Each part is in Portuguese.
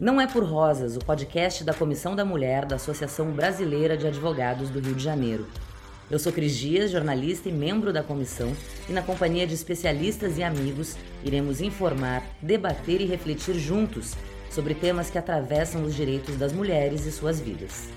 Não é por Rosas, o podcast da Comissão da Mulher da Associação Brasileira de Advogados do Rio de Janeiro. Eu sou Cris Dias, jornalista e membro da comissão, e na companhia de especialistas e amigos, iremos informar, debater e refletir juntos sobre temas que atravessam os direitos das mulheres e suas vidas.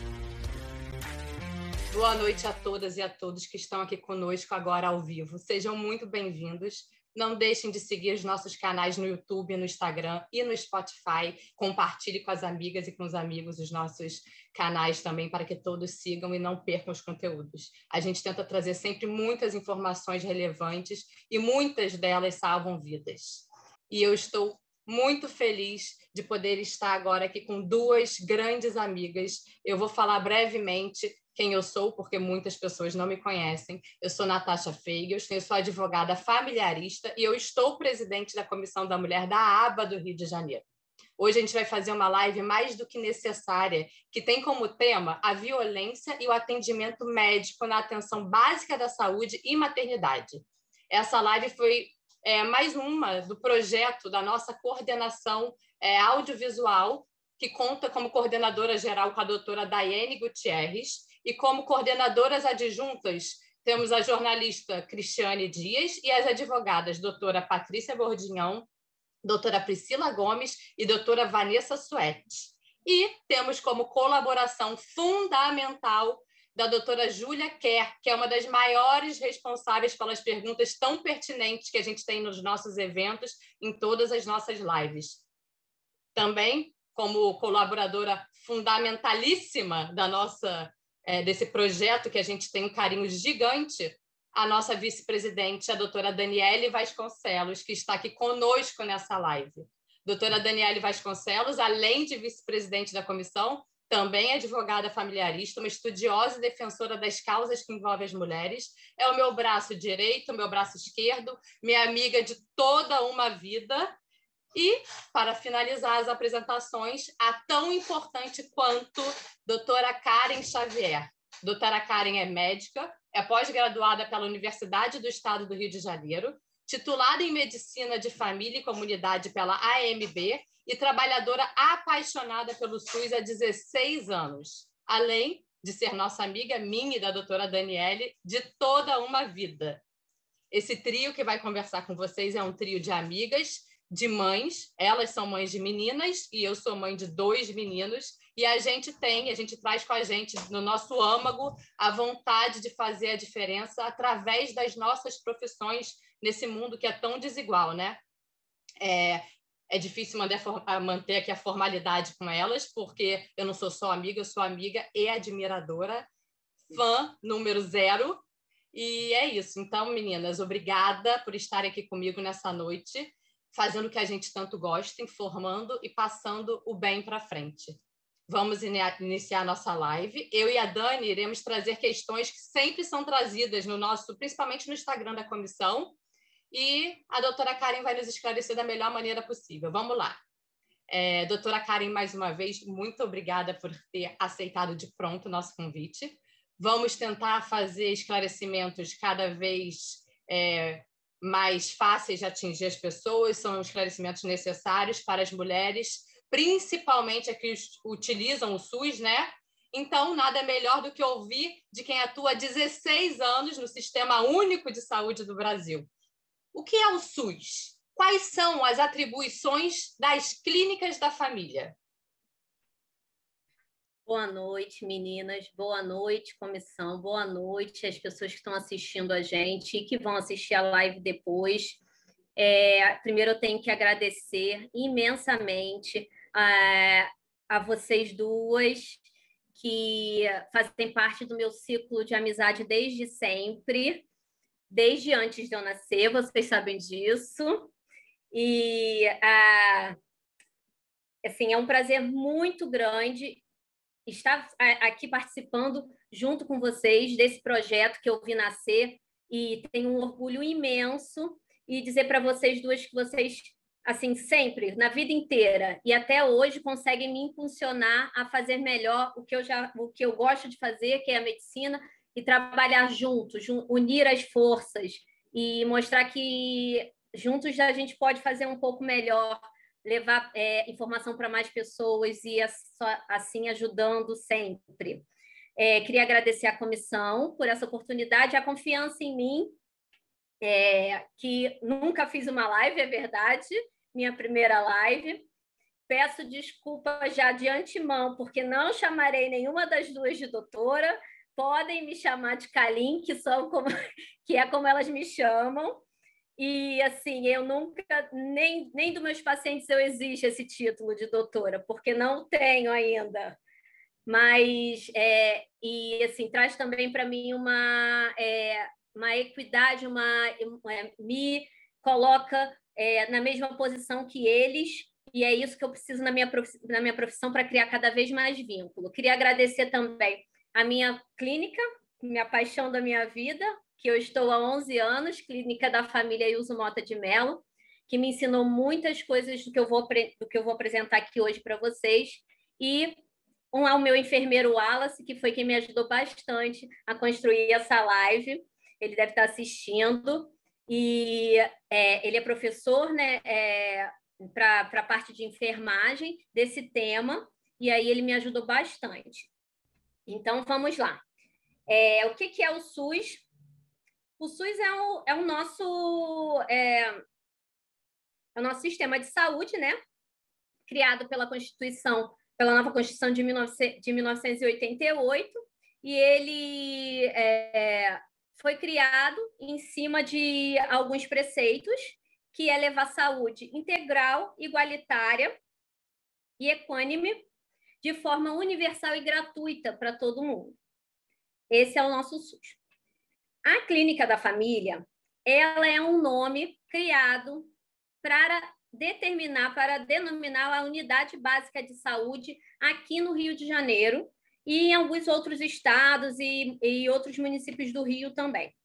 Boa noite a todas e a todos que estão aqui conosco agora ao vivo. Sejam muito bem-vindos. Não deixem de seguir os nossos canais no YouTube, no Instagram e no Spotify. Compartilhe com as amigas e com os amigos os nossos canais também, para que todos sigam e não percam os conteúdos. A gente tenta trazer sempre muitas informações relevantes e muitas delas salvam vidas. E eu estou muito feliz de poder estar agora aqui com duas grandes amigas. Eu vou falar brevemente quem eu sou, porque muitas pessoas não me conhecem. Eu sou Natasha Feigels, eu sou advogada familiarista e eu estou presidente da Comissão da Mulher da ABA do Rio de Janeiro. Hoje a gente vai fazer uma live mais do que necessária, que tem como tema a violência e o atendimento médico na atenção básica da saúde e maternidade. Essa live foi é, mais uma do projeto da nossa coordenação é, audiovisual, que conta como coordenadora geral com a doutora Daiane Gutierrez, e como coordenadoras adjuntas temos a jornalista Cristiane Dias e as advogadas doutora Patrícia Bordinhão, doutora Priscila Gomes e doutora Vanessa Suete. E temos como colaboração fundamental da doutora Júlia Kerr, que é uma das maiores responsáveis pelas perguntas tão pertinentes que a gente tem nos nossos eventos, em todas as nossas lives. Também, como colaboradora fundamentalíssima da nossa é, desse projeto que a gente tem um carinho gigante, a nossa vice-presidente, a doutora Daniele Vasconcelos, que está aqui conosco nessa live. Doutora Daniele Vasconcelos, além de vice-presidente da comissão, também advogada familiarista, uma estudiosa e defensora das causas que envolvem as mulheres. É o meu braço direito, o meu braço esquerdo, minha amiga de toda uma vida e, para finalizar as apresentações, a tão importante quanto doutora Karen Xavier. Doutora Karen é médica, é pós-graduada pela Universidade do Estado do Rio de Janeiro, titulada em Medicina de Família e Comunidade pela AMB e trabalhadora apaixonada pelo SUS há 16 anos, além de ser nossa amiga, minha e da doutora Daniele, de toda uma vida. Esse trio que vai conversar com vocês é um trio de amigas de mães, elas são mães de meninas e eu sou mãe de dois meninos, e a gente tem, a gente traz com a gente no nosso âmago a vontade de fazer a diferença através das nossas profissões nesse mundo que é tão desigual, né? É, é difícil manter, manter aqui a formalidade com elas, porque eu não sou só amiga, eu sou amiga e admiradora, fã número zero. E é isso. Então, meninas, obrigada por estarem aqui comigo nessa noite fazendo o que a gente tanto gosta, informando e passando o bem para frente. Vamos iniciar nossa live. Eu e a Dani iremos trazer questões que sempre são trazidas no nosso, principalmente no Instagram da comissão, e a doutora Karen vai nos esclarecer da melhor maneira possível. Vamos lá. É, doutora Karen, mais uma vez, muito obrigada por ter aceitado de pronto o nosso convite. Vamos tentar fazer esclarecimentos cada vez é, mais fáceis de atingir as pessoas, são esclarecimentos necessários para as mulheres, principalmente as que utilizam o SUS, né? Então, nada melhor do que ouvir de quem atua há 16 anos no Sistema Único de Saúde do Brasil. O que é o SUS? Quais são as atribuições das clínicas da família? Boa noite, meninas. Boa noite, comissão. Boa noite às pessoas que estão assistindo a gente e que vão assistir a live depois. É, primeiro, eu tenho que agradecer imensamente a, a vocês duas que fazem parte do meu ciclo de amizade desde sempre, desde antes de eu nascer, vocês sabem disso. E assim, é um prazer muito grande estar aqui participando junto com vocês desse projeto que eu vi nascer e tenho um orgulho imenso e dizer para vocês duas que vocês assim sempre na vida inteira e até hoje conseguem me impulsionar a fazer melhor o que eu já o que eu gosto de fazer que é a medicina e trabalhar juntos unir as forças e mostrar que juntos a gente pode fazer um pouco melhor levar é, informação para mais pessoas e assim ajudando sempre. É, queria agradecer à comissão por essa oportunidade, a confiança em mim, é, que nunca fiz uma live, é verdade, minha primeira live. Peço desculpa já de antemão, porque não chamarei nenhuma das duas de doutora. Podem me chamar de Kalim, que, são como, que é como elas me chamam. E assim, eu nunca, nem, nem dos meus pacientes eu existe esse título de doutora, porque não tenho ainda. Mas, é, e assim, traz também para mim uma, é, uma equidade, uma, é, me coloca é, na mesma posição que eles, e é isso que eu preciso na minha, na minha profissão para criar cada vez mais vínculo. Queria agradecer também a minha clínica, minha paixão da minha vida, que eu estou há 11 anos, Clínica da Família Ilso Mota de Mello, que me ensinou muitas coisas do que eu vou, do que eu vou apresentar aqui hoje para vocês. E um ao meu enfermeiro Wallace, que foi quem me ajudou bastante a construir essa live. Ele deve estar assistindo. E é, ele é professor né, é, para a parte de enfermagem desse tema, e aí ele me ajudou bastante. Então, vamos lá. É, o que, que é o SUS? O SUS é o, é o nosso é, é o nosso sistema de saúde, né? Criado pela Constituição, pela nova Constituição de, 19, de 1988, e ele é, foi criado em cima de alguns preceitos, que é levar saúde integral, igualitária e equânime, de forma universal e gratuita para todo mundo. Esse é o nosso SUS. A clínica da família, ela é um nome criado para determinar, para denominar a unidade básica de saúde aqui no Rio de Janeiro e em alguns outros estados e, e outros municípios do Rio também.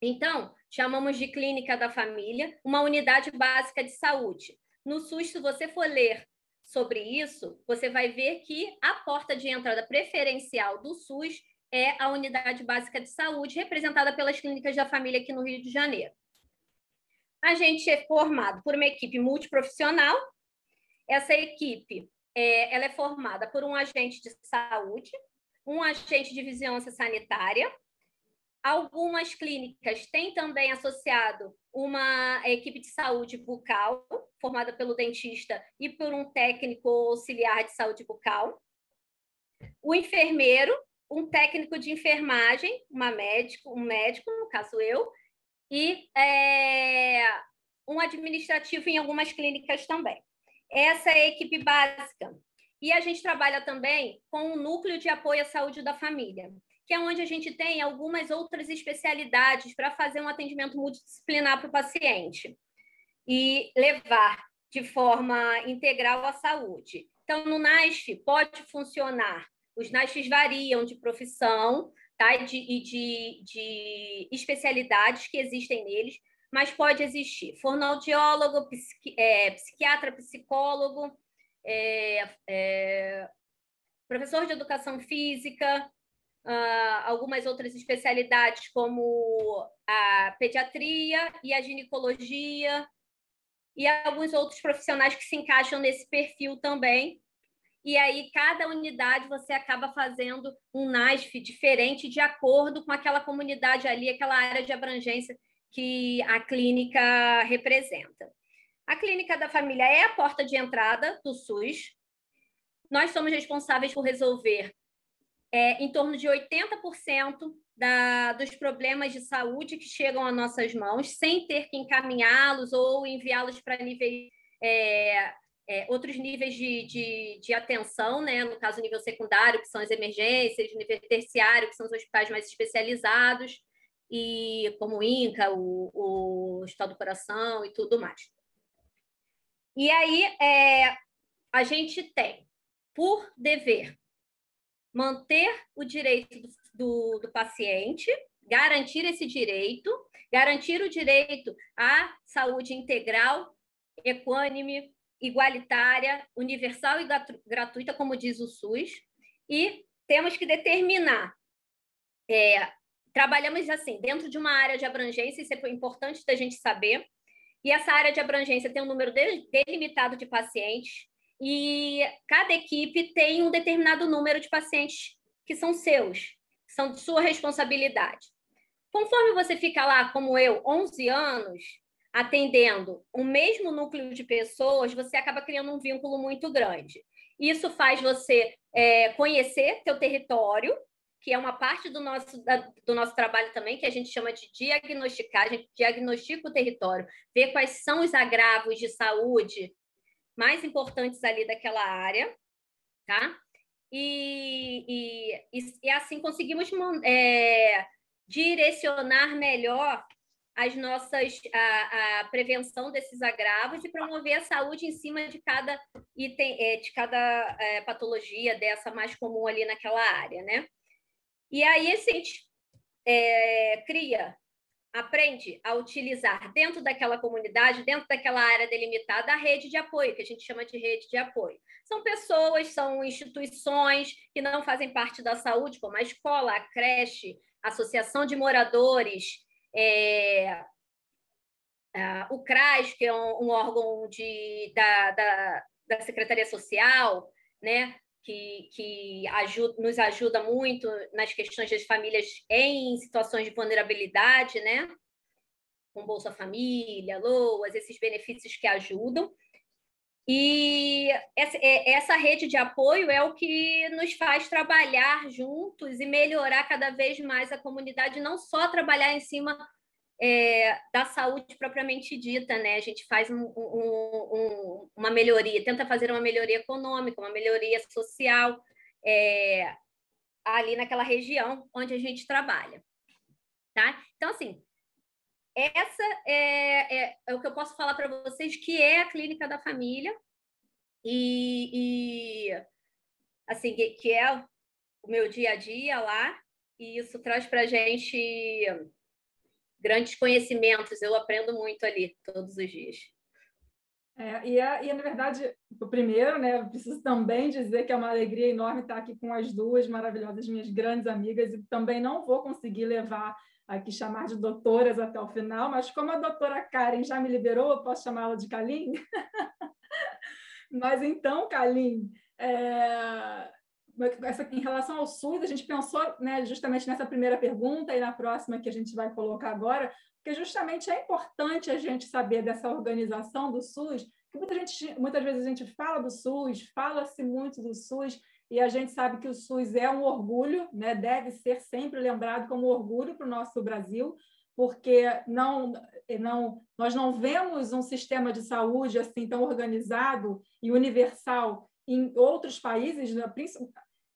Então, chamamos de clínica da família, uma unidade básica de saúde. No SUS, se você for ler sobre isso, você vai ver que a porta de entrada preferencial do SUS é a unidade básica de saúde, representada pelas clínicas da família aqui no Rio de Janeiro. A gente é formado por uma equipe multiprofissional. Essa equipe é, ela é formada por um agente de saúde, um agente de vigilância sanitária. Algumas clínicas têm também associado uma equipe de saúde bucal, formada pelo dentista e por um técnico auxiliar de saúde bucal. O enfermeiro, um técnico de enfermagem, uma médico, um médico, no caso eu, e é, um administrativo em algumas clínicas também. Essa é a equipe básica. E a gente trabalha também com o núcleo de apoio à saúde da família, que é onde a gente tem algumas outras especialidades para fazer um atendimento multidisciplinar para o paciente e levar de forma integral a saúde. Então, no NASF pode funcionar os NASFs variam de profissão tá? e, de, de, de especialidades que existem neles, mas pode existir fonoaudiólogo, psiqui, é, psiquiatra, psicólogo, é, é, professor de educação física, uh, algumas outras especialidades como a pediatria e a ginecologia, e alguns outros profissionais que se encaixam nesse perfil também, e aí cada unidade você acaba fazendo um NASF diferente de acordo com aquela comunidade ali, aquela área de abrangência que a clínica representa. A clínica da família é a porta de entrada do SUS. Nós somos responsáveis por resolver é, em torno de 80% da, dos problemas de saúde que chegam às nossas mãos, sem ter que encaminhá-los ou enviá-los para níveis é, é, outros níveis de, de, de, atenção, né? no caso, nível secundário, que são as emergências, nível terciário, que são os hospitais mais especializados, e como o INCA, o, o Hospital do Coração e tudo mais. E aí, é, a gente tem, por dever, manter o direito do, do, paciente, garantir esse direito, garantir o direito à saúde integral, equânime, igualitária, universal e gratuita, como diz o SUS, e temos que determinar. É, trabalhamos assim, dentro de uma área de abrangência, isso é importante da gente saber, E essa área de abrangência tem um número delimitado de pacientes e cada equipe tem um determinado número de pacientes que são seus, são de sua responsabilidade. Conforme você fica lá, como eu, 11 anos, atendendo o mesmo núcleo de pessoas, você acaba criando um vínculo muito grande. Isso faz você é, conhecer seu território, que é uma parte do nosso, da, do nosso trabalho também, que a gente chama de diagnosticar, a gente diagnostica o território, ver quais são os agravos de saúde mais importantes ali daquela área, tá? E, e, e assim conseguimos é, direcionar melhor as nossas a, a, prevenção desses agravos e promover a saúde em cima de cada item, é, de cada é, patologia dessa mais comum ali naquela área, né? E aí a gente é, cria, aprende a utilizar dentro daquela comunidade, dentro daquela área delimitada, a rede de apoio, que a gente chama de rede de apoio. São pessoas, são instituições que não fazem parte da saúde, como a escola, a creche, a associação de moradores, é, o CRAS, que é um, um órgão de, da, da, da, Secretaria Social, né, que, que ajuda, nos ajuda muito nas questões das famílias em situações de vulnerabilidade, né, com Bolsa Família, LOAS, esses benefícios que ajudam. E é, essa rede de apoio é o que nos faz trabalhar juntos e melhorar cada vez mais a comunidade, não só trabalhar em cima é, da saúde propriamente dita, né? A gente faz um, um, um, uma melhoria, tenta fazer uma melhoria econômica, uma melhoria social é, ali naquela região onde a gente trabalha, tá? Então, assim, essa é, é, é o que eu posso falar para vocês, que é a clínica da família e, e assim que, que, é o meu dia a dia lá e isso traz para a gente grandes conhecimentos. Eu aprendo muito ali todos os dias. É, e, é, e, na verdade, o primeiro, né, preciso também dizer que é uma alegria enorme estar aqui com as duas maravilhosas minhas grandes amigas e também não vou conseguir levar aqui chamar de doutoras até o final, mas como a doutora Karen já me liberou, eu posso chamá-la de Kalim? mas então, Kalim, é... Essa, em relação ao SUS, a gente pensou né, justamente nessa primeira pergunta e na próxima que a gente vai colocar agora, porque justamente é importante a gente saber dessa organização do SUS, que muita gente, muitas vezes a gente fala do SUS, fala-se muito do SUS, e a gente sabe que o SUS é um orgulho, né? deve ser sempre lembrado como orgulho para o nosso Brasil, porque não, não, nós não vemos um sistema de saúde assim tão organizado e universal em outros países, né?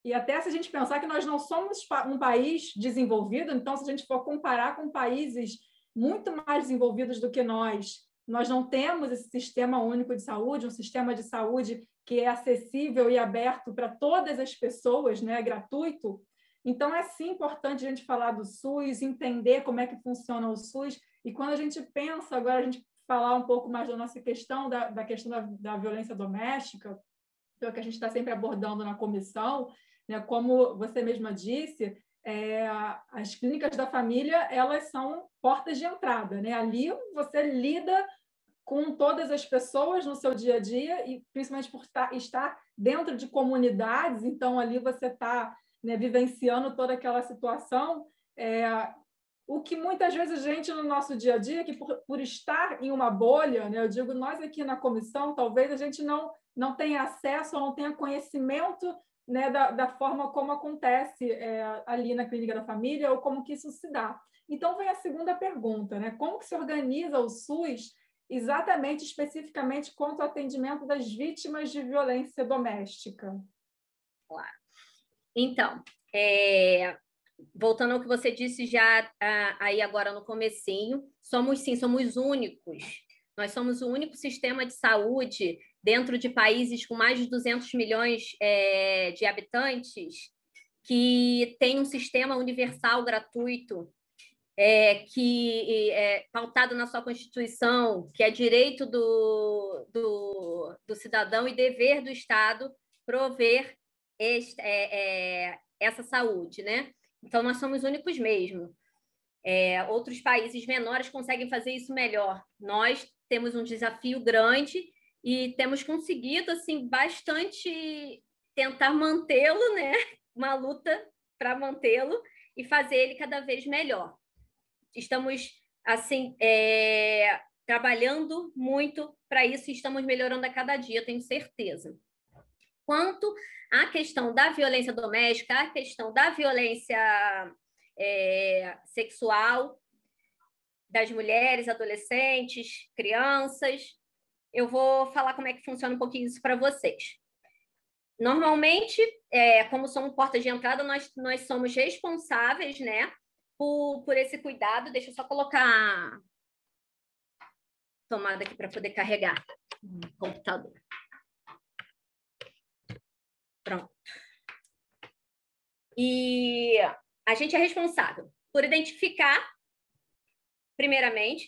E até se a gente pensar que nós não somos um país desenvolvido, então se a gente for comparar com países muito mais desenvolvidos do que nós, nós não temos esse sistema único de saúde, um sistema de saúde que é acessível e aberto para todas as pessoas, né, gratuito. Então, é sim importante a gente falar do SUS, entender como é que funciona o SUS. E quando a gente pensa, agora a gente falar um pouco mais da nossa questão, da, da questão da, da violência doméstica, que é o que a gente está sempre abordando na comissão, né? como você mesma disse, é, as clínicas da família elas são portas de entrada. Né? Ali você lida com todas as pessoas no seu dia a dia e principalmente por estar dentro de comunidades, então ali você está né, vivenciando toda aquela situação. É, o que muitas vezes a gente no nosso dia a dia, que por, por estar em uma bolha, né, eu digo nós aqui na comissão, talvez a gente não, não tenha acesso ou não tenha conhecimento né, da, da forma como acontece é, ali na clínica da família ou como que isso se dá. Então vem a segunda pergunta, né? Como que se organiza o SUS exatamente, especificamente, contra o atendimento das vítimas de violência doméstica. Claro. Então, é, voltando ao que você disse já aí agora no comecinho, somos sim, somos únicos. Nós somos o único sistema de saúde dentro de países com mais de 200 milhões é, de habitantes que tem um sistema universal gratuito é, que é pautado na sua Constituição, que é direito do, do, do cidadão e dever do Estado prover este, é, é, essa saúde, né? Então, nós somos únicos mesmo. É, outros países menores conseguem fazer isso melhor. Nós temos um desafio grande e temos conseguido assim bastante tentar mantê-lo, né? Uma luta para mantê-lo e fazer ele cada vez melhor. Estamos assim é, trabalhando muito para isso e estamos melhorando a cada dia, tenho certeza. Quanto à questão da violência doméstica, à questão da violência é, sexual das mulheres, adolescentes, crianças, eu vou falar como é que funciona um pouquinho isso para vocês. Normalmente, é, como somos porta de entrada, nós, nós somos responsáveis né, por, por esse cuidado. Deixa eu só colocar tomada aqui para poder carregar o computador. Pronto. E a gente é responsável por identificar, primeiramente,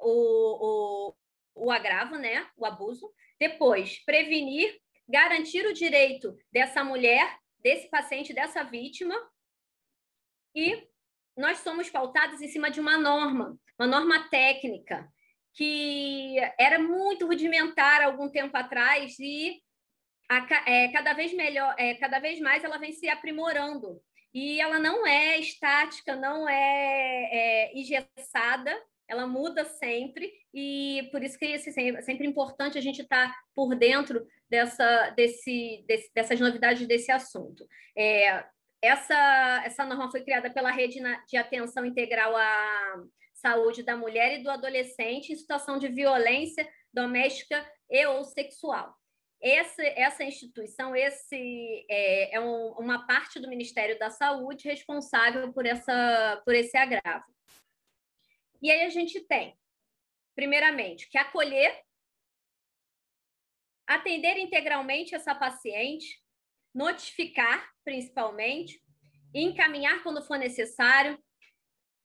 o, o, agravo, né, o abuso, depois prevenir, garantir o direito dessa mulher, desse paciente, dessa vítima, e nós somos pautados em cima de uma norma, uma norma técnica, que era muito rudimentar algum tempo atrás e a, é, cada vez melhor, é, cada vez mais ela vem se aprimorando. E ela não é estática, não é, é engessada, ela muda sempre, e por isso que assim, é sempre importante a gente estar tá por dentro dessa, desse, desse, dessas novidades desse assunto. É, essa, essa norma foi criada pela Rede de Atenção Integral à Saúde da Mulher e do Adolescente em situação de violência doméstica e ou sexual. Esse, essa instituição, esse é, é um, uma parte do Ministério da Saúde responsável por, essa, por esse agravo. E aí a gente tem, primeiramente, que acolher, atender integralmente essa paciente, notificar, principalmente, encaminhar quando for necessário,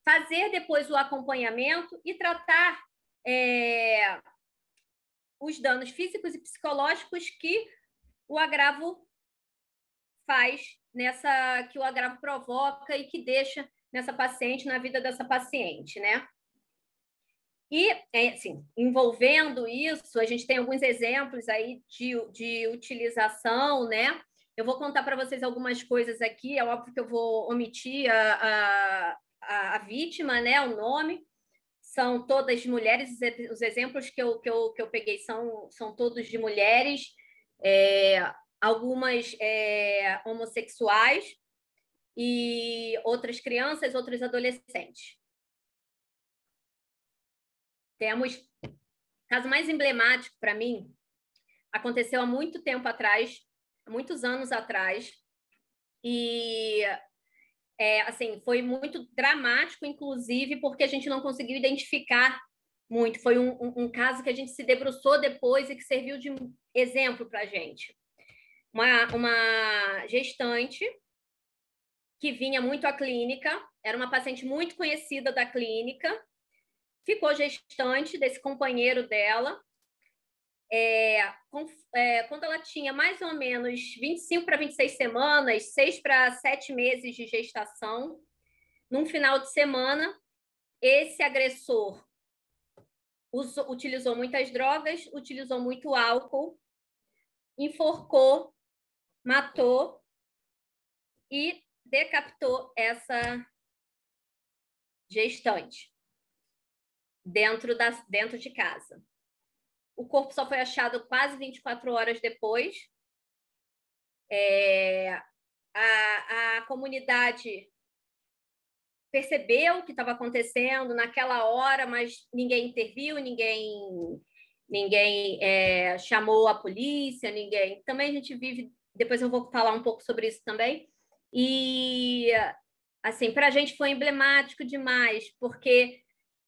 fazer depois o acompanhamento e tratar é, os danos físicos e psicológicos que o agravo faz nessa que o agravo provoca e que deixa nessa paciente na vida dessa paciente, né? E, é, assim, envolvendo isso, a gente tem alguns exemplos aí de, de utilização, né? Eu vou contar para vocês algumas coisas aqui, é óbvio que eu vou omitir a, a, a vítima, né? O nome. São todas mulheres, os exemplos que eu, que eu, que eu peguei são, são todos de mulheres, é, algumas é, homossexuais e outras crianças, outros adolescentes. Temos caso mais emblemático para mim aconteceu há muito tempo atrás, há muitos anos atrás, e é, assim foi muito dramático, inclusive porque a gente não conseguiu identificar muito. Foi um, um, um caso que a gente se debruçou depois e que serviu de exemplo para a gente. Uma, uma gestante que vinha muito à clínica, era uma paciente muito conhecida da clínica, ficou gestante desse companheiro dela. É, com, é, quando ela tinha mais ou menos 25 para 26 semanas, 6 para 7 meses de gestação, num final de semana, esse agressor usou, utilizou muitas drogas, utilizou muito álcool, enforcou, matou e decapitou essa gestante dentro, da, dentro de casa. O corpo só foi achado quase 24 horas depois. É, a, a comunidade percebeu o que estava acontecendo naquela hora, mas ninguém interviu, ninguém ninguém é, chamou a polícia, ninguém. Também a gente vive. Depois eu vou falar um pouco sobre isso também. E assim, para a gente foi emblemático demais, porque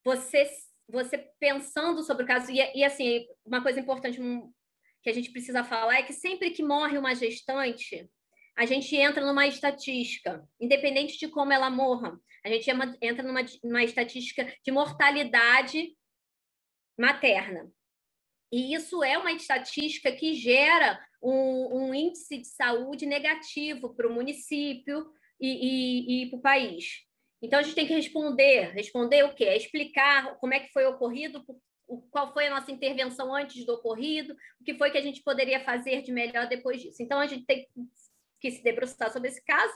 você você pensando sobre o caso, e, e assim, uma coisa importante que a gente precisa falar é que sempre que morre uma gestante, a gente entra numa estatística, independente de como ela morra, a gente entra numa, numa estatística de mortalidade materna. E isso é uma estatística que gera um, um índice de saúde negativo para o município e, e, e para o país. Então, a gente tem que responder. Responder o quê? É explicar como é que foi ocorrido, o, qual foi a nossa intervenção antes do ocorrido, o que foi que a gente poderia fazer de melhor depois disso. Então, a gente tem que se debruçar sobre esse caso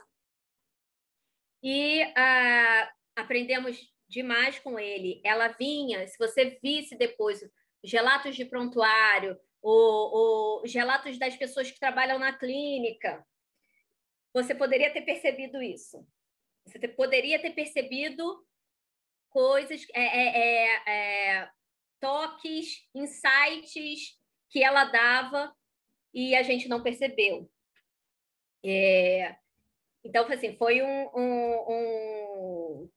e uh, aprendemos demais com ele. Ela vinha, se você visse depois os relatos de prontuário, os relatos das pessoas que trabalham na clínica, você poderia ter percebido isso. Você poderia ter percebido coisas, é, é, é, é, toques, insights que ela dava e a gente não percebeu. É, então, assim, foi um, um,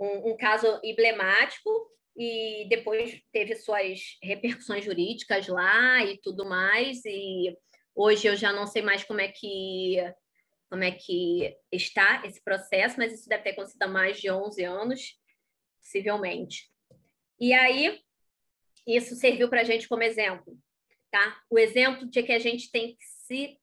um, um, caso emblemático e depois teve suas repercussões jurídicas lá e tudo mais. E hoje eu já não sei mais como é que como é que está esse processo, mas isso deve ter acontecido há mais de 11 anos, possivelmente. E aí, isso serviu para a gente como exemplo, tá? O exemplo de que a gente tem que se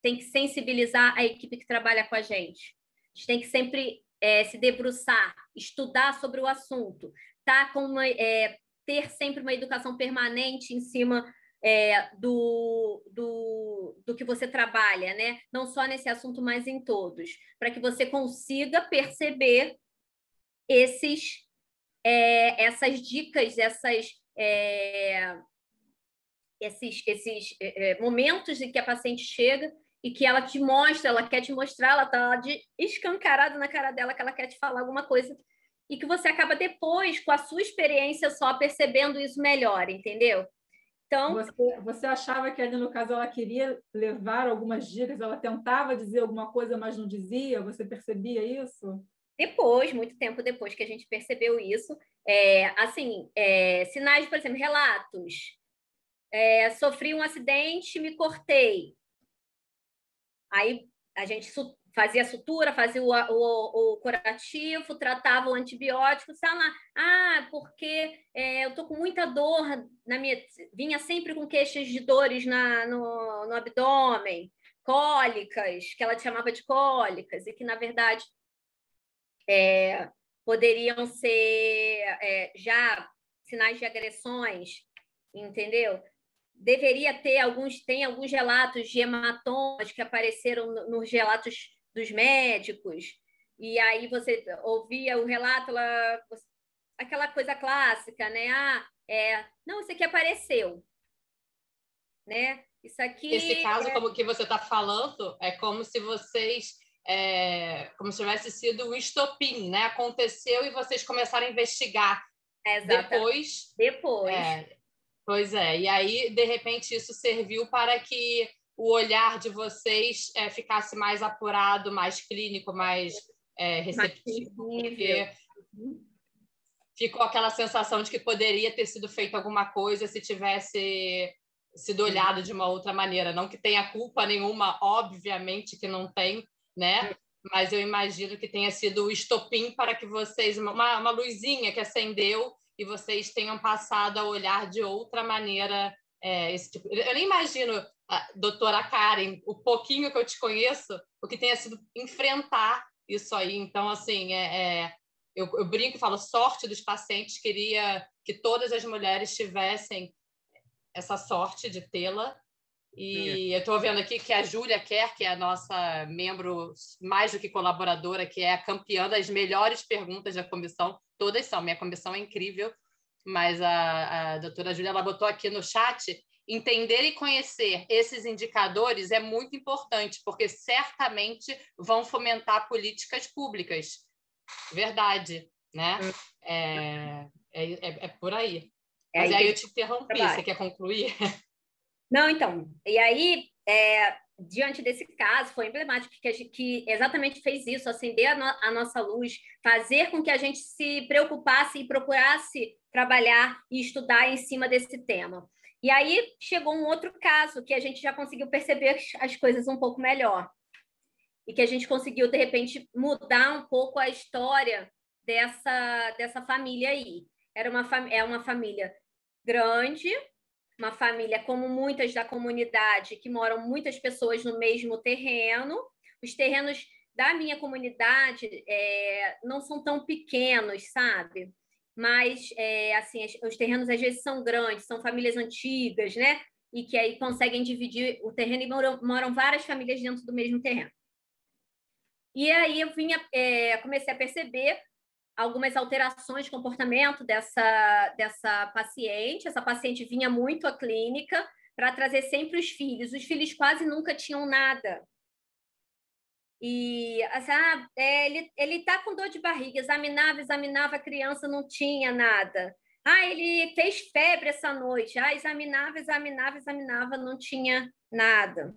tem que sensibilizar a equipe que trabalha com a gente. A gente tem que sempre é, se debruçar, estudar sobre o assunto, tá? Com uma, é, ter sempre uma educação permanente em cima é, do, do, do que você trabalha, né? Não só nesse assunto, mas em todos, para que você consiga perceber esses, é, essas dicas, essas, é, esses, esses é, é, momentos em que a paciente chega e que ela te mostra, ela quer te mostrar, ela está de escancarada na cara dela que ela quer te falar alguma coisa e que você acaba depois, com a sua experiência só, percebendo isso melhor, entendeu? Então, você, você achava que ali no caso ela queria levar algumas dicas, ela tentava dizer alguma coisa, mas não dizia? Você percebia isso? Depois, muito tempo depois que a gente percebeu isso, é, assim, é, sinais, por exemplo, relatos. É, sofri um acidente, me cortei. Aí a gente fazia sutura, fazia o, o, o curativo, tratava o antibiótico, sei lá. Ah, porque é, eu tô com muita dor na minha. Vinha sempre com queixas de dores na, no, no abdômen, cólicas, que ela chamava de cólicas, e que, na verdade, é, poderiam ser é, já sinais de agressões, entendeu? deveria ter alguns, tem alguns relatos de hematomas que apareceram nos relatos dos médicos, e aí você ouvia o relato, ela, aquela coisa clássica, né? Ah, é, não, isso aqui apareceu, né? Isso aqui. Esse caso, é... como que você está falando, é como se vocês, é, como se tivesse sido o estopim, né? Aconteceu e vocês começaram a investigar. Depois. Depois. É, Pois é, e aí, de repente, isso serviu para que o olhar de vocês é, ficasse mais apurado, mais clínico, mais é, receptivo, porque ficou aquela sensação de que poderia ter sido feito alguma coisa se tivesse sido olhado de uma outra maneira. Não que tenha culpa nenhuma, obviamente que não tem, né? Mas eu imagino que tenha sido o estopim para que vocês, uma, uma luzinha que acendeu e vocês tenham passado a olhar de outra maneira é, esse tipo. Eu nem imagino, a doutora Karen, o pouquinho que eu te conheço, o que tenha sido enfrentar isso aí. Então, assim, é, é eu, eu, brinco e falo, sorte dos pacientes, queria que todas as mulheres tivessem essa sorte de tê-la. E eu estou vendo aqui que a Júlia quer, que é a nossa membro mais do que colaboradora, que é a campeã das melhores perguntas da comissão, todas são, minha comissão é incrível, mas a, a doutora Júlia ela botou aqui no chat entender e conhecer esses indicadores é muito importante, porque certamente vão fomentar políticas públicas. Verdade, né? É, é, é, é por aí. É Mas aí, aí eu te interrompi, trabalho. você quer concluir? Não, então. E aí, é, diante desse caso, foi emblemático que, gente, que exatamente fez isso, acender a, no, a, nossa luz, fazer com que a gente se preocupasse e procurasse trabalhar e estudar em cima desse tema. E aí chegou um outro caso que a gente já conseguiu perceber as coisas um pouco melhor. E que a gente conseguiu, de repente, mudar um pouco a história dessa, dessa família aí. Era uma, é uma família grande, uma família como muitas da comunidade, que moram muitas pessoas no mesmo terreno. Os terrenos da minha comunidade é, não são tão pequenos, sabe? Mas é, assim os terrenos às vezes são grandes, são famílias antigas, né? E que aí conseguem dividir o terreno e moram, moram várias famílias dentro do mesmo terreno. E aí eu vinha, é, comecei a perceber algumas alterações de comportamento dessa, dessa paciente. Essa paciente vinha muito à clínica para trazer sempre os filhos. Os filhos quase nunca tinham nada. E assim, ah, é, ele está com dor de barriga, examinava, examinava a criança, não tinha nada. Ah, ele fez febre essa noite. Ah, examinava, examinava, examinava, não tinha nada.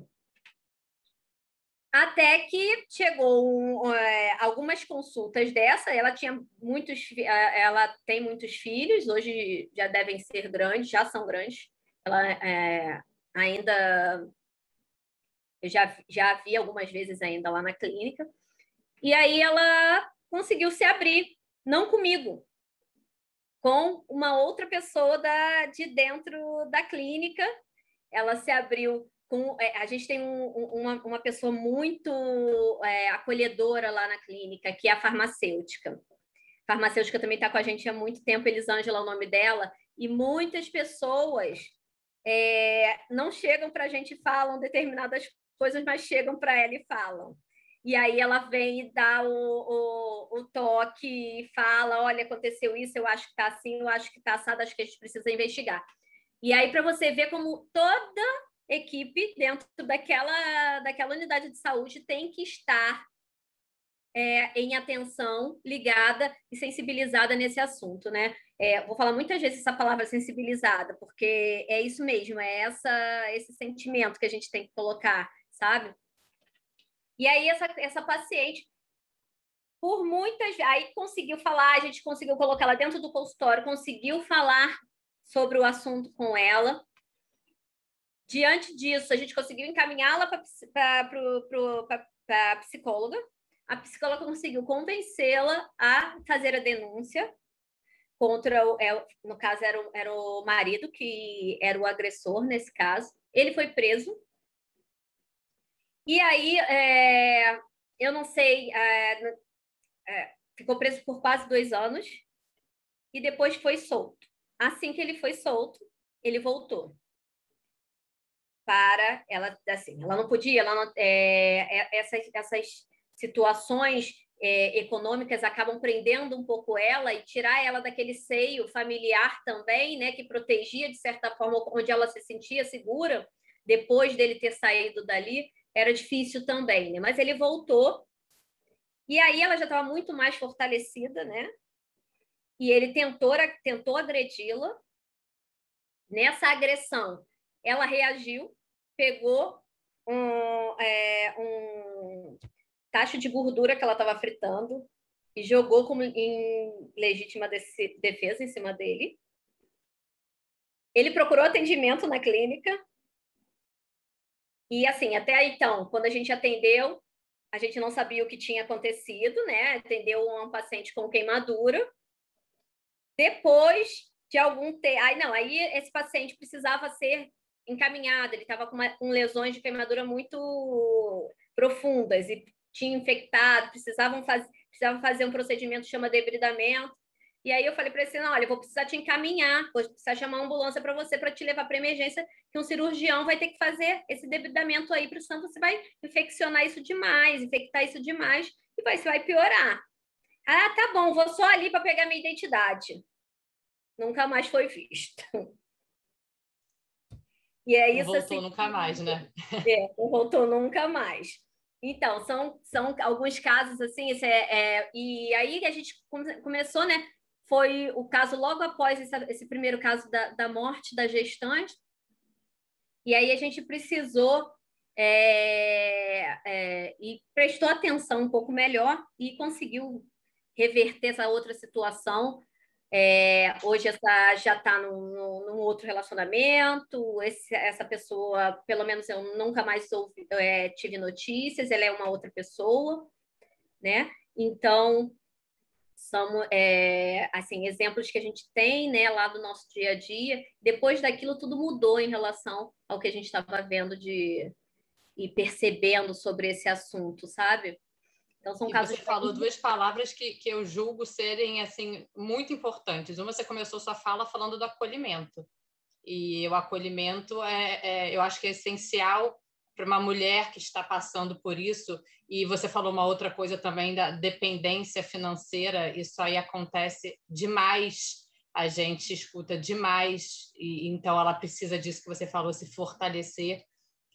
Até que chegou é, algumas consultas dessa, ela tinha muitos, é, ela tem muitos filhos, hoje já devem ser grandes, já são grandes. Ela é, ainda eu já, já vi algumas vezes ainda lá na clínica. E aí ela conseguiu se abrir, não comigo, com uma outra pessoa da, de dentro da clínica. Ela se abriu com. É, a gente tem um, uma, uma pessoa muito é, acolhedora lá na clínica, que é a farmacêutica. A farmacêutica também está com a gente há muito tempo, Elisângela é o nome dela, e muitas pessoas é, não chegam para a gente e falam determinadas coisas, mas chegam para ela e falam. E aí ela vem e dá o, o, o toque fala: olha, aconteceu isso, eu acho que está assim, eu acho que está assado, acho que a gente precisa investigar. E aí, para você ver como toda equipe dentro daquela, daquela unidade de saúde tem que estar é, em atenção, ligada e sensibilizada nesse assunto, né? É, vou falar muitas vezes essa palavra sensibilizada, porque é isso mesmo, é essa, esse sentimento que a gente tem que colocar sabe? E aí essa, essa paciente, por muitas aí conseguiu falar, a gente conseguiu colocar ela dentro do consultório, conseguiu falar sobre o assunto com ela. Diante disso, a gente conseguiu encaminhá-la para a psicóloga. A psicóloga conseguiu convencê-la a fazer a denúncia contra, o, é, no caso, era o, era o marido, que era o agressor nesse caso. Ele foi preso e aí, é, eu não sei, é, é, ficou preso por quase dois anos e depois foi solto. Assim que ele foi solto, ele voltou para ela, assim, ela não podia, ela não, é, é essas, essas situações é, econômicas acabam prendendo um pouco ela e tirar ela daquele seio familiar também, né, que protegia de certa forma onde ela se sentia segura depois dele ter saído dali era difícil também, né? Mas ele voltou. E aí ela já estava muito mais fortalecida, né? E ele tentou, tentou agredi-la. Nessa agressão, ela reagiu, pegou um, é, um tacho de gordura que ela estava fritando e jogou como em legítima defesa em cima dele. Ele procurou atendimento na clínica, e assim, até então, quando a gente atendeu, a gente não sabia o que tinha acontecido, né? Atendeu um paciente com queimadura. Depois de algum tempo, aí não, aí esse paciente precisava ser encaminhado, ele estava com, com lesões de queimadura muito profundas e tinha infectado, precisavam, faz, precisavam fazer um procedimento chama debridamento. E aí eu falei para ele assim, olha, eu vou precisar te encaminhar, vou precisar chamar uma ambulância para você para te levar para emergência, que um cirurgião vai ter que fazer esse debridamento aí, porque senão você vai infeccionar isso demais, infectar isso demais e vai, você vai piorar. Ah, tá bom, vou só ali para pegar minha identidade. Nunca mais foi visto. E é isso não voltou assim, nunca mais, né? É, não voltou nunca mais. Então, são, são alguns casos assim, é, é, e aí a gente começou, né? Foi o caso logo após esse, esse primeiro caso da, da, morte da gestante. E aí a gente precisou é, é, e prestou atenção um pouco melhor e conseguiu reverter essa outra situação. É, hoje essa já está num, num, outro relacionamento. Esse, essa pessoa, pelo menos eu nunca mais ouvi, é, tive notícias. Ela é uma outra pessoa, né? Então são é, assim exemplos que a gente tem né, lá do nosso dia a dia. Depois daquilo, tudo mudou em relação ao que a gente estava vendo de e percebendo sobre esse assunto, sabe? Então, são e casos. Você falou duas palavras que, que eu julgo serem assim muito importantes. Uma, você começou sua fala falando do acolhimento. E o acolhimento é, é eu acho que é essencial para uma mulher que está passando por isso. E você falou uma outra coisa também da dependência financeira. Isso aí acontece demais. A gente escuta demais. E então ela precisa disso que você falou, se fortalecer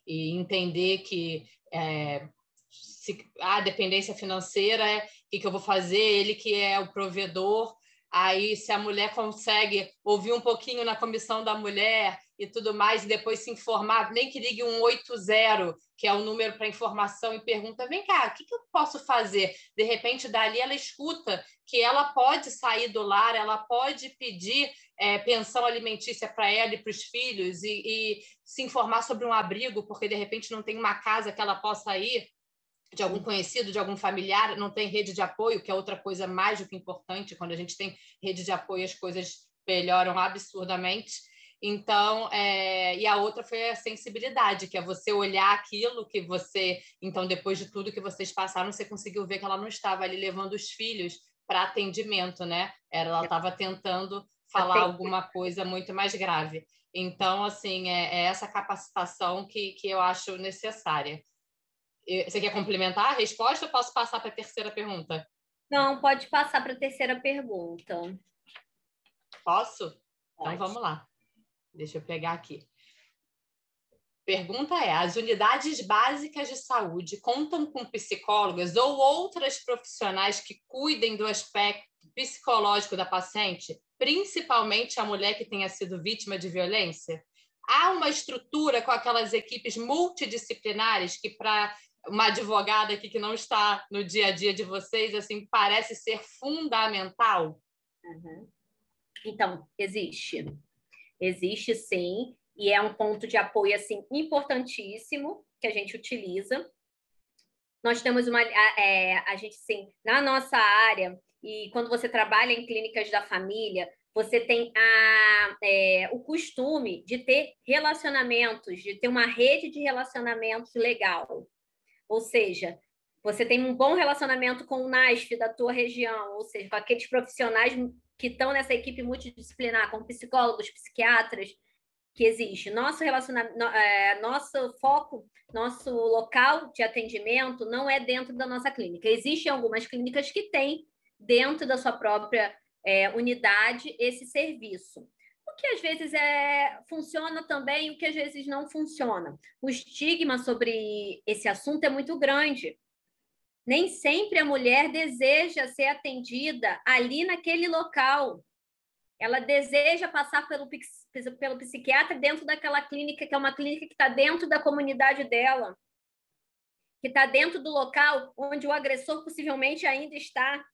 e entender que é, se, a dependência financeira é o que, que eu vou fazer, ele que é o provedor. Aí, se a mulher consegue ouvir um pouquinho na comissão da mulher e tudo mais, e depois se informar, nem que ligue um 80, que é o número para informação, e pergunta: vem cá, o que, que eu posso fazer? De repente, dali ela escuta que ela pode sair do lar, ela pode pedir é, pensão alimentícia para ela e para os filhos, e, e se informar sobre um abrigo, porque de repente não tem uma casa que ela possa ir de algum conhecido, de algum familiar, não tem rede de apoio, que é outra coisa mais do que importante. Quando a gente tem rede de apoio, as coisas melhoram absurdamente. Então, é... e a outra foi a sensibilidade, que é você olhar aquilo que você, então, depois de tudo que vocês passaram, você conseguiu ver que ela não estava ali levando os filhos para atendimento, né? Ela estava tentando falar alguma coisa muito mais grave. Então, assim, é, é essa capacitação que, que eu acho necessária. Você quer complementar a resposta ou posso passar para a terceira pergunta? Não, pode passar para a terceira pergunta. Posso? Então, pode. Então vamos lá. Deixa eu pegar aqui. Pergunta é: as unidades básicas de saúde contam com psicólogas ou outras profissionais que cuidem do aspecto psicológico da paciente, principalmente a mulher que tenha sido vítima de violência? Há uma estrutura com aquelas equipes multidisciplinares que, para uma advogada aqui que não está no dia a dia de vocês, assim, parece ser fundamental? Uhum. Então, existe. Existe sim, e é um ponto de apoio assim importantíssimo que a gente utiliza. Nós temos uma é, a gente sim, na nossa área, e quando você trabalha em clínicas da família, você tem a, é, o costume de ter relacionamentos, de ter uma rede de relacionamentos legal. Ou seja, você tem um bom relacionamento com o NASF da tua região, ou seja, com aqueles profissionais que estão nessa equipe multidisciplinar, como psicólogos, psiquiatras, que existe. Nosso relacionamento, é, nosso foco, nosso local de atendimento não é dentro da nossa clínica. Existem algumas clínicas que têm dentro da sua própria é, unidade esse serviço que às vezes é, funciona também, o que às vezes não funciona. O estigma sobre esse assunto é muito grande. Nem sempre a mulher deseja ser atendida ali naquele local. Ela deseja passar pelo, pelo psiquiatra dentro daquela clínica, que é uma clínica que está dentro da comunidade dela, que está dentro do local onde o agressor possivelmente ainda está.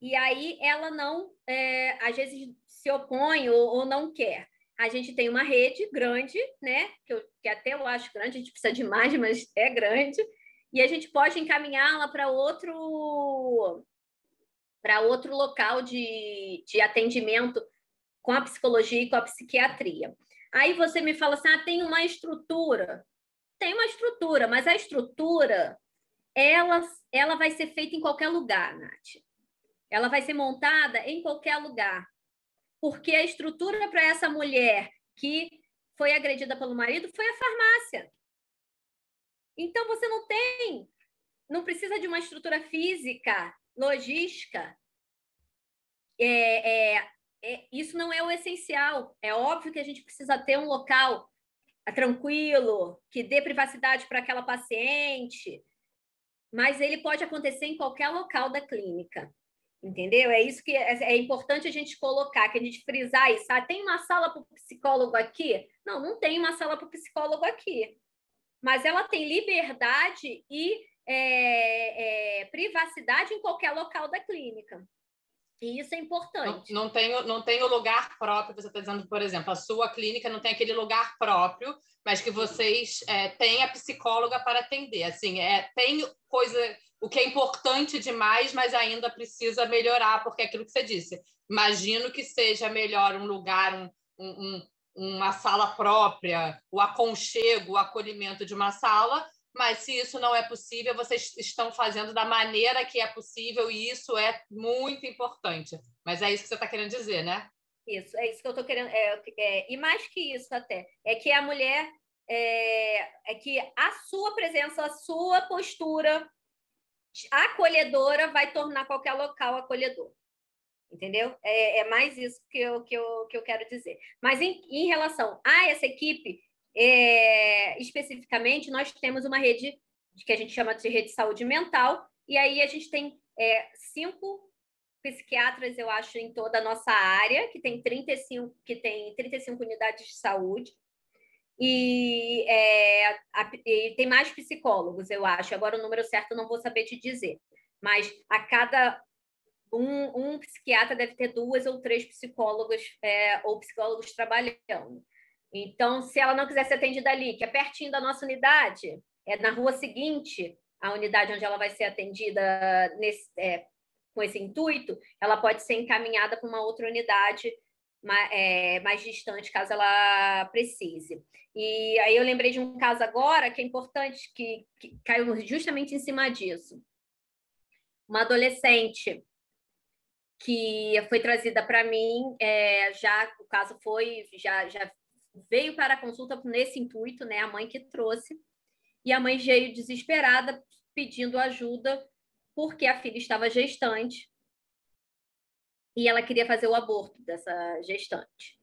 E aí ela não, é, às vezes, se opõe ou, ou não quer. A gente tem uma rede grande, né? Que, eu, que até eu acho grande, a gente precisa de mais, mas é grande, e a gente pode encaminhá-la para outro para outro local de, de atendimento com a psicologia e com a psiquiatria. Aí você me fala assim: ah, tem uma estrutura. Tem uma estrutura, mas a estrutura ela, ela vai ser feita em qualquer lugar, Nath. Ela vai ser montada em qualquer lugar porque a estrutura para essa mulher que foi agredida pelo marido foi a farmácia. Então você não tem, não precisa de uma estrutura física, logística. É, é, é, isso não é o essencial. É óbvio que a gente precisa ter um local tranquilo, que dê privacidade para aquela paciente, mas ele pode acontecer em qualquer local da clínica. Entendeu? É isso que é, é, importante a gente colocar, que a gente frisar isso. Ah, tem uma sala para o psicólogo aqui? Não, não tem uma sala para o psicólogo aqui. Mas ela tem liberdade e é, é, privacidade em qualquer local da clínica. E isso é importante. Não, não, tem, não tem o lugar próprio, você está dizendo, por exemplo, a sua clínica não tem aquele lugar próprio, mas que vocês é, têm a psicóloga para atender. Assim, é, tem coisa o que é importante demais, mas ainda precisa melhorar, porque é aquilo que você disse. Imagino que seja melhor um lugar, um, um, uma sala própria, o aconchego, o acolhimento de uma sala, mas se isso não é possível, vocês estão fazendo da maneira que é possível e isso é muito importante. Mas é isso que você está querendo dizer, né? Isso, é isso que eu estou querendo. É, é, e mais que isso até, é que a mulher é, é que a sua presença, a sua postura acolhedora vai tornar qualquer local acolhedor. Entendeu? É, é mais isso que eu, que, eu, que eu quero dizer. Mas em, em relação a essa equipe, é, especificamente, nós temos uma rede que a gente chama de rede de saúde mental, e aí a gente tem é, cinco psiquiatras, eu acho, em toda a nossa área, que tem 35, que tem 35 unidades de saúde. E, é, a, e, tem mais psicólogos, eu acho. Agora o número certo eu não vou saber te dizer. Mas a cada um, um psiquiatra deve ter duas ou três psicólogos é, ou psicólogos trabalhando. Então, se ela não quiser ser atendida ali, que é pertinho da nossa unidade, é na rua seguinte, a unidade onde ela vai ser atendida nesse, é, com esse intuito, ela pode ser encaminhada para uma outra unidade mais, é, mais distante, caso ela precise. E aí eu lembrei de um caso agora que é importante, que, que caiu justamente em cima disso. Uma adolescente que foi trazida para mim, é, já o caso foi, já, já veio para a consulta nesse intuito, né? A mãe que trouxe. E a mãe veio desesperada pedindo ajuda porque a filha estava gestante e ela queria fazer o aborto dessa gestante.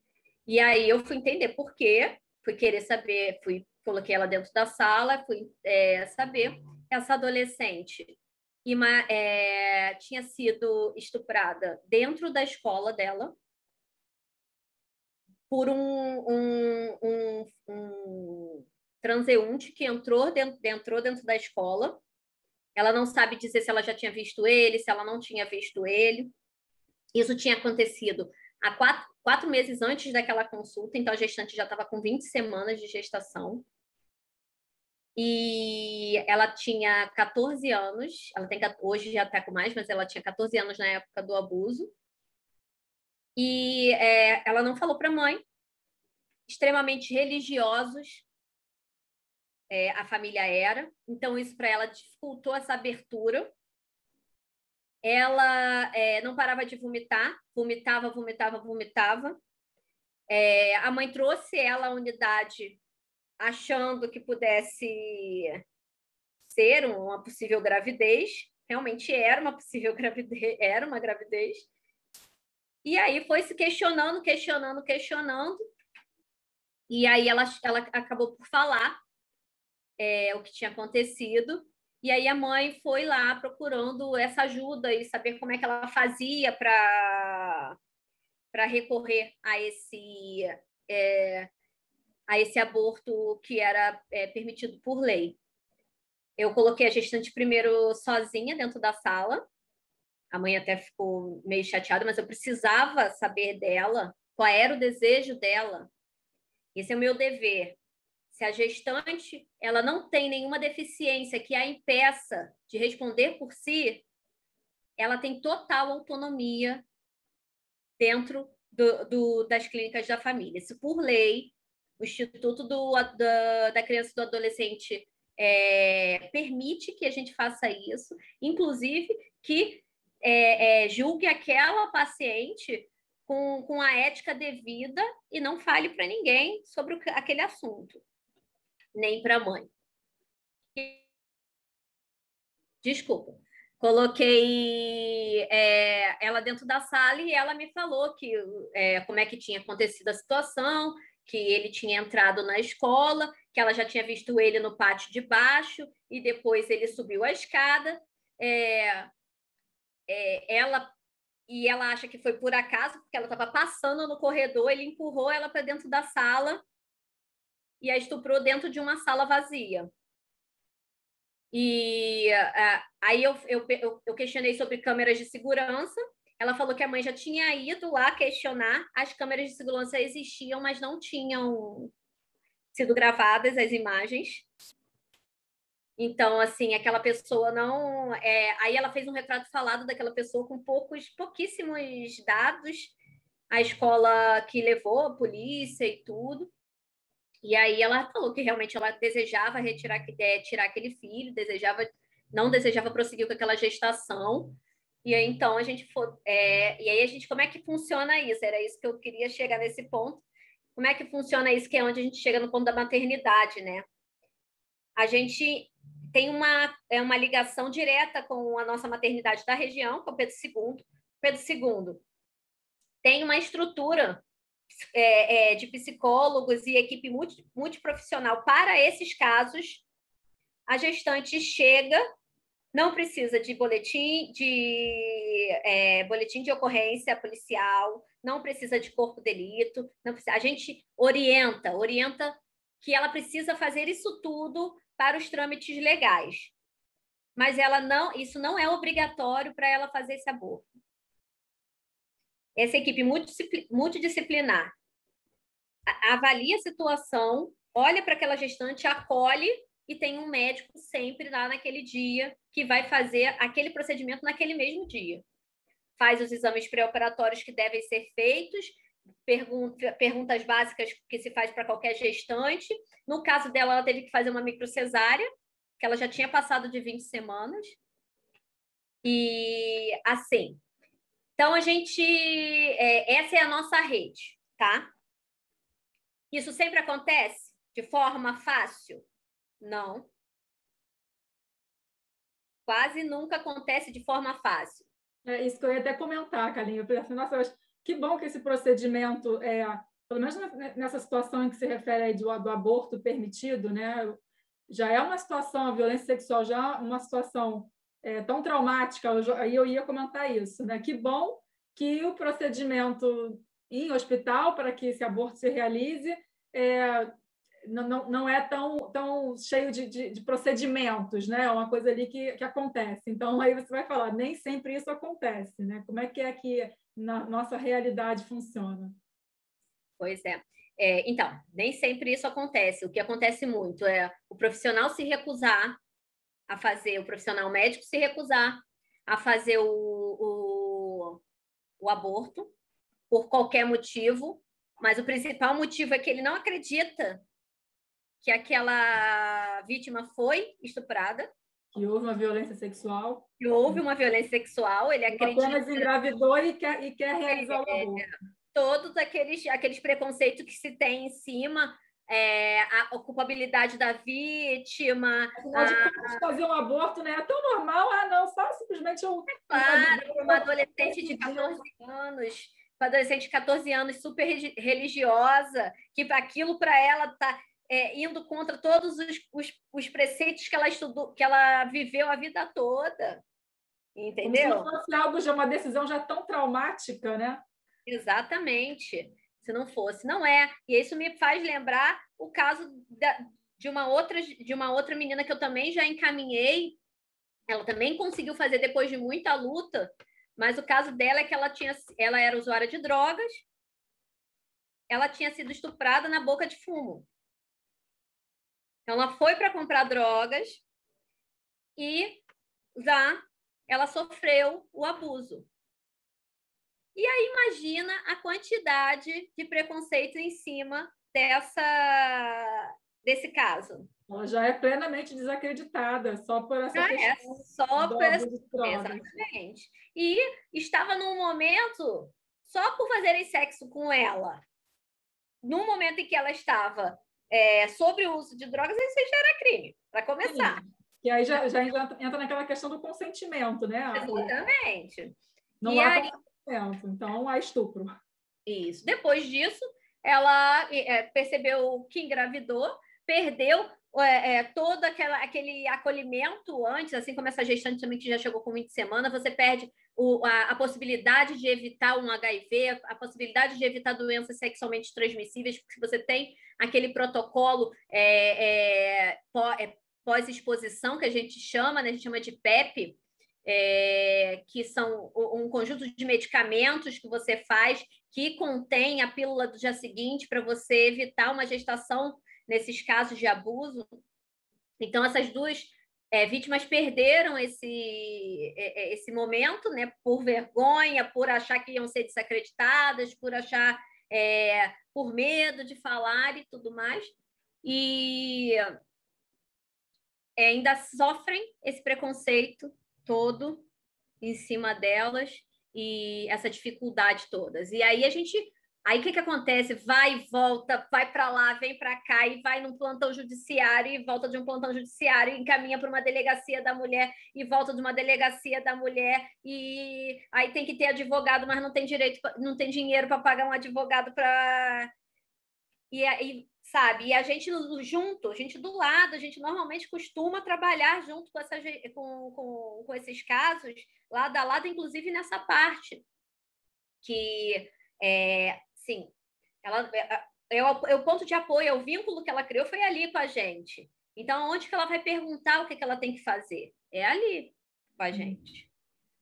E aí eu fui entender por quê, fui querer saber, fui coloquei ela dentro da sala, fui é, saber essa adolescente Ima, é, tinha sido estuprada dentro da escola dela por um, um, um, um transeunte que entrou dentro, entrou dentro da escola. Ela não sabe dizer se ela já tinha visto ele, se ela não tinha visto ele. Isso tinha acontecido há quatro, quatro meses antes daquela consulta, então a gestante já estava com 20 semanas de gestação. E ela tinha 14 anos, ela tem hoje já está com mais, mas ela tinha 14 anos na época do abuso. E é, ela não falou para a mãe, extremamente religiosos, é, a família era, então isso para ela dificultou essa abertura. Ela é, não parava de vomitar, vomitava, vomitava, vomitava. É, a mãe trouxe ela à unidade achando que pudesse ser uma possível gravidez, realmente era uma possível gravidez, era uma gravidez. E aí foi se questionando, questionando, questionando. E aí ela, ela acabou por falar é, o que tinha acontecido. E aí a mãe foi lá procurando essa ajuda e saber como é que ela fazia para para recorrer a esse é, a esse aborto que era é, permitido por lei. Eu coloquei a gestante primeiro sozinha dentro da sala. A mãe até ficou meio chateada, mas eu precisava saber dela, qual era o desejo dela. Esse é o meu dever. Se a gestante ela não tem nenhuma deficiência que a impeça de responder por si, ela tem total autonomia dentro do, do, das clínicas da família. Se por lei o Instituto do, da, da Criança e do Adolescente é, permite que a gente faça isso, inclusive que é, é, julgue aquela paciente com, com a ética devida e não fale para ninguém sobre o, aquele assunto, nem para a mãe. Desculpa. Coloquei é, ela dentro da sala e ela me falou que é, como é que tinha acontecido a situação, que ele tinha entrado na escola, que ela já tinha visto ele no pátio de baixo e depois ele subiu a escada. É, é, ela e ela acha que foi por acaso, porque ela estava passando no corredor, ele empurrou ela para dentro da sala e a estuprou dentro de uma sala vazia. E uh, aí eu, eu, eu questionei sobre câmeras de segurança ela falou que a mãe já tinha ido lá questionar, as câmeras de segurança existiam, mas não tinham sido gravadas as imagens. Então, assim, aquela pessoa não. É... Aí ela fez um retrato falado daquela pessoa com poucos, pouquíssimos dados, a escola que levou, a polícia e tudo. E aí ela falou que realmente ela desejava retirar é, tirar aquele filho, desejava não desejava prosseguir com aquela gestação. E aí, então a gente foi, é, e aí a gente como é que funciona isso? Era isso que eu queria chegar nesse ponto. Como é que funciona isso? Que é onde a gente chega no ponto da maternidade, né? A gente tem uma, é uma ligação direta com a nossa maternidade da região, com o Pedro II. Pedro II tem uma estrutura é, é, de psicólogos e equipe multi, multiprofissional para esses casos. A gestante chega, não precisa de boletim de é, boletim de ocorrência policial, não precisa de corpo delito, não precisa, a gente orienta, orienta que ela precisa fazer isso tudo para os trâmites legais. Mas ela não, isso não é obrigatório para ela fazer esse aborto. Essa equipe multidisciplinar avalia a situação, olha para aquela gestante, acolhe e tem um médico sempre lá naquele dia que vai fazer aquele procedimento naquele mesmo dia. Faz os exames pré-operatórios que devem ser feitos, pergunta, perguntas básicas que se faz para qualquer gestante. No caso dela, ela teve que fazer uma microcesárea, que ela já tinha passado de 20 semanas. E assim. Então, a gente. É, essa é a nossa rede, tá? Isso sempre acontece de forma fácil? Não. Quase nunca acontece de forma fácil. É isso que eu ia até comentar, Kalinha. Eu pensei, nossa, eu acho que bom que esse procedimento, é, pelo menos nessa situação em que se refere aí do, do aborto permitido, né, já é uma situação, a violência sexual já é uma situação é, tão traumática, aí eu, eu ia comentar isso, né? Que bom que o procedimento em hospital para que esse aborto se realize é, não, não, é tão, tão cheio de, de, de, procedimentos, né? É uma coisa ali que, que acontece. Então, aí você vai falar, nem sempre isso acontece, né? Como é que é que na nossa realidade funciona? Pois é. é. Então, nem sempre isso acontece. O que acontece muito é o profissional se recusar a fazer, o profissional médico se recusar a fazer o, o, o aborto por qualquer motivo, mas o principal motivo é que ele não acredita que aquela vítima foi estuprada. Que houve uma violência sexual. Que houve uma violência sexual, ele acredita... Apenas engravidou e quer, e quer realizar o aborto. É, todos aqueles, aqueles preconceitos que se tem em cima, é, a culpabilidade da vítima. Afinal de fazer um aborto né, é tão normal, ah, não, só simplesmente um. Claro, uma adolescente de 14 anos, uma adolescente de 14 anos super religiosa, que aquilo para ela tá é, indo contra todos os, os, os, preceitos que ela estudou, que ela viveu a vida toda. Entendeu? Como se fosse algo de uma decisão já tão traumática, né? Exatamente. Se não fosse, não é. E isso me faz lembrar o caso da, de uma outra de uma outra menina que eu também já encaminhei. Ela também conseguiu fazer depois de muita luta, mas o caso dela é que ela tinha ela era usuária de drogas. Ela tinha sido estuprada na boca de fumo. Então, ela foi para comprar drogas e já ela sofreu o abuso. E aí imagina a quantidade de preconceito em cima dessa desse caso. Ela já é plenamente desacreditada só por essa já é, só por essa... exatamente. E estava num momento só por fazerem sexo com ela. No momento em que ela estava é, sobre o uso de drogas, isso já era crime, para começar. Sim. E aí já, já entra naquela questão do consentimento, né? Exatamente. Não e há aí... consentimento, então há estupro. Isso. Depois disso, ela é, percebeu que engravidou, perdeu é, é, todo aquela, aquele acolhimento antes, assim como essa gestante também que já chegou com 20 semanas, você perde o, a, a, possibilidade de evitar um HIV, a possibilidade de evitar doenças sexualmente transmissíveis, porque você tem aquele protocolo é, é, é, pós-exposição, que a gente chama, né? a gente chama de PEP, é, que são um conjunto de medicamentos que você faz que contém a pílula do dia seguinte para você evitar uma gestação nesses casos de abuso. Então, essas duas é, vítimas perderam esse, é, é, esse momento, né, por vergonha, por achar que iam ser desacreditadas, por achar, é, por medo de falar e tudo mais. e é, ainda sofrem esse preconceito todo em cima delas e essa dificuldade todas. E aí a gente Aí o que, que acontece? Vai e volta, vai para lá, vem para cá e vai num plantão judiciário e volta de um plantão judiciário e encaminha para uma delegacia da mulher e volta de uma delegacia da mulher e aí tem que ter advogado, mas não tem direito, não tem dinheiro para pagar um advogado para e aí sabe? E a gente junto, a gente do lado, a gente normalmente costuma trabalhar junto com, essa, com, com, com esses casos, lado a lado, inclusive nessa parte que é, sim, ela, é, é, é, o, é o ponto de apoio, é o vínculo que ela criou foi ali com a gente. Então, onde que ela vai perguntar o que, que ela tem que fazer? É ali com a hum. gente.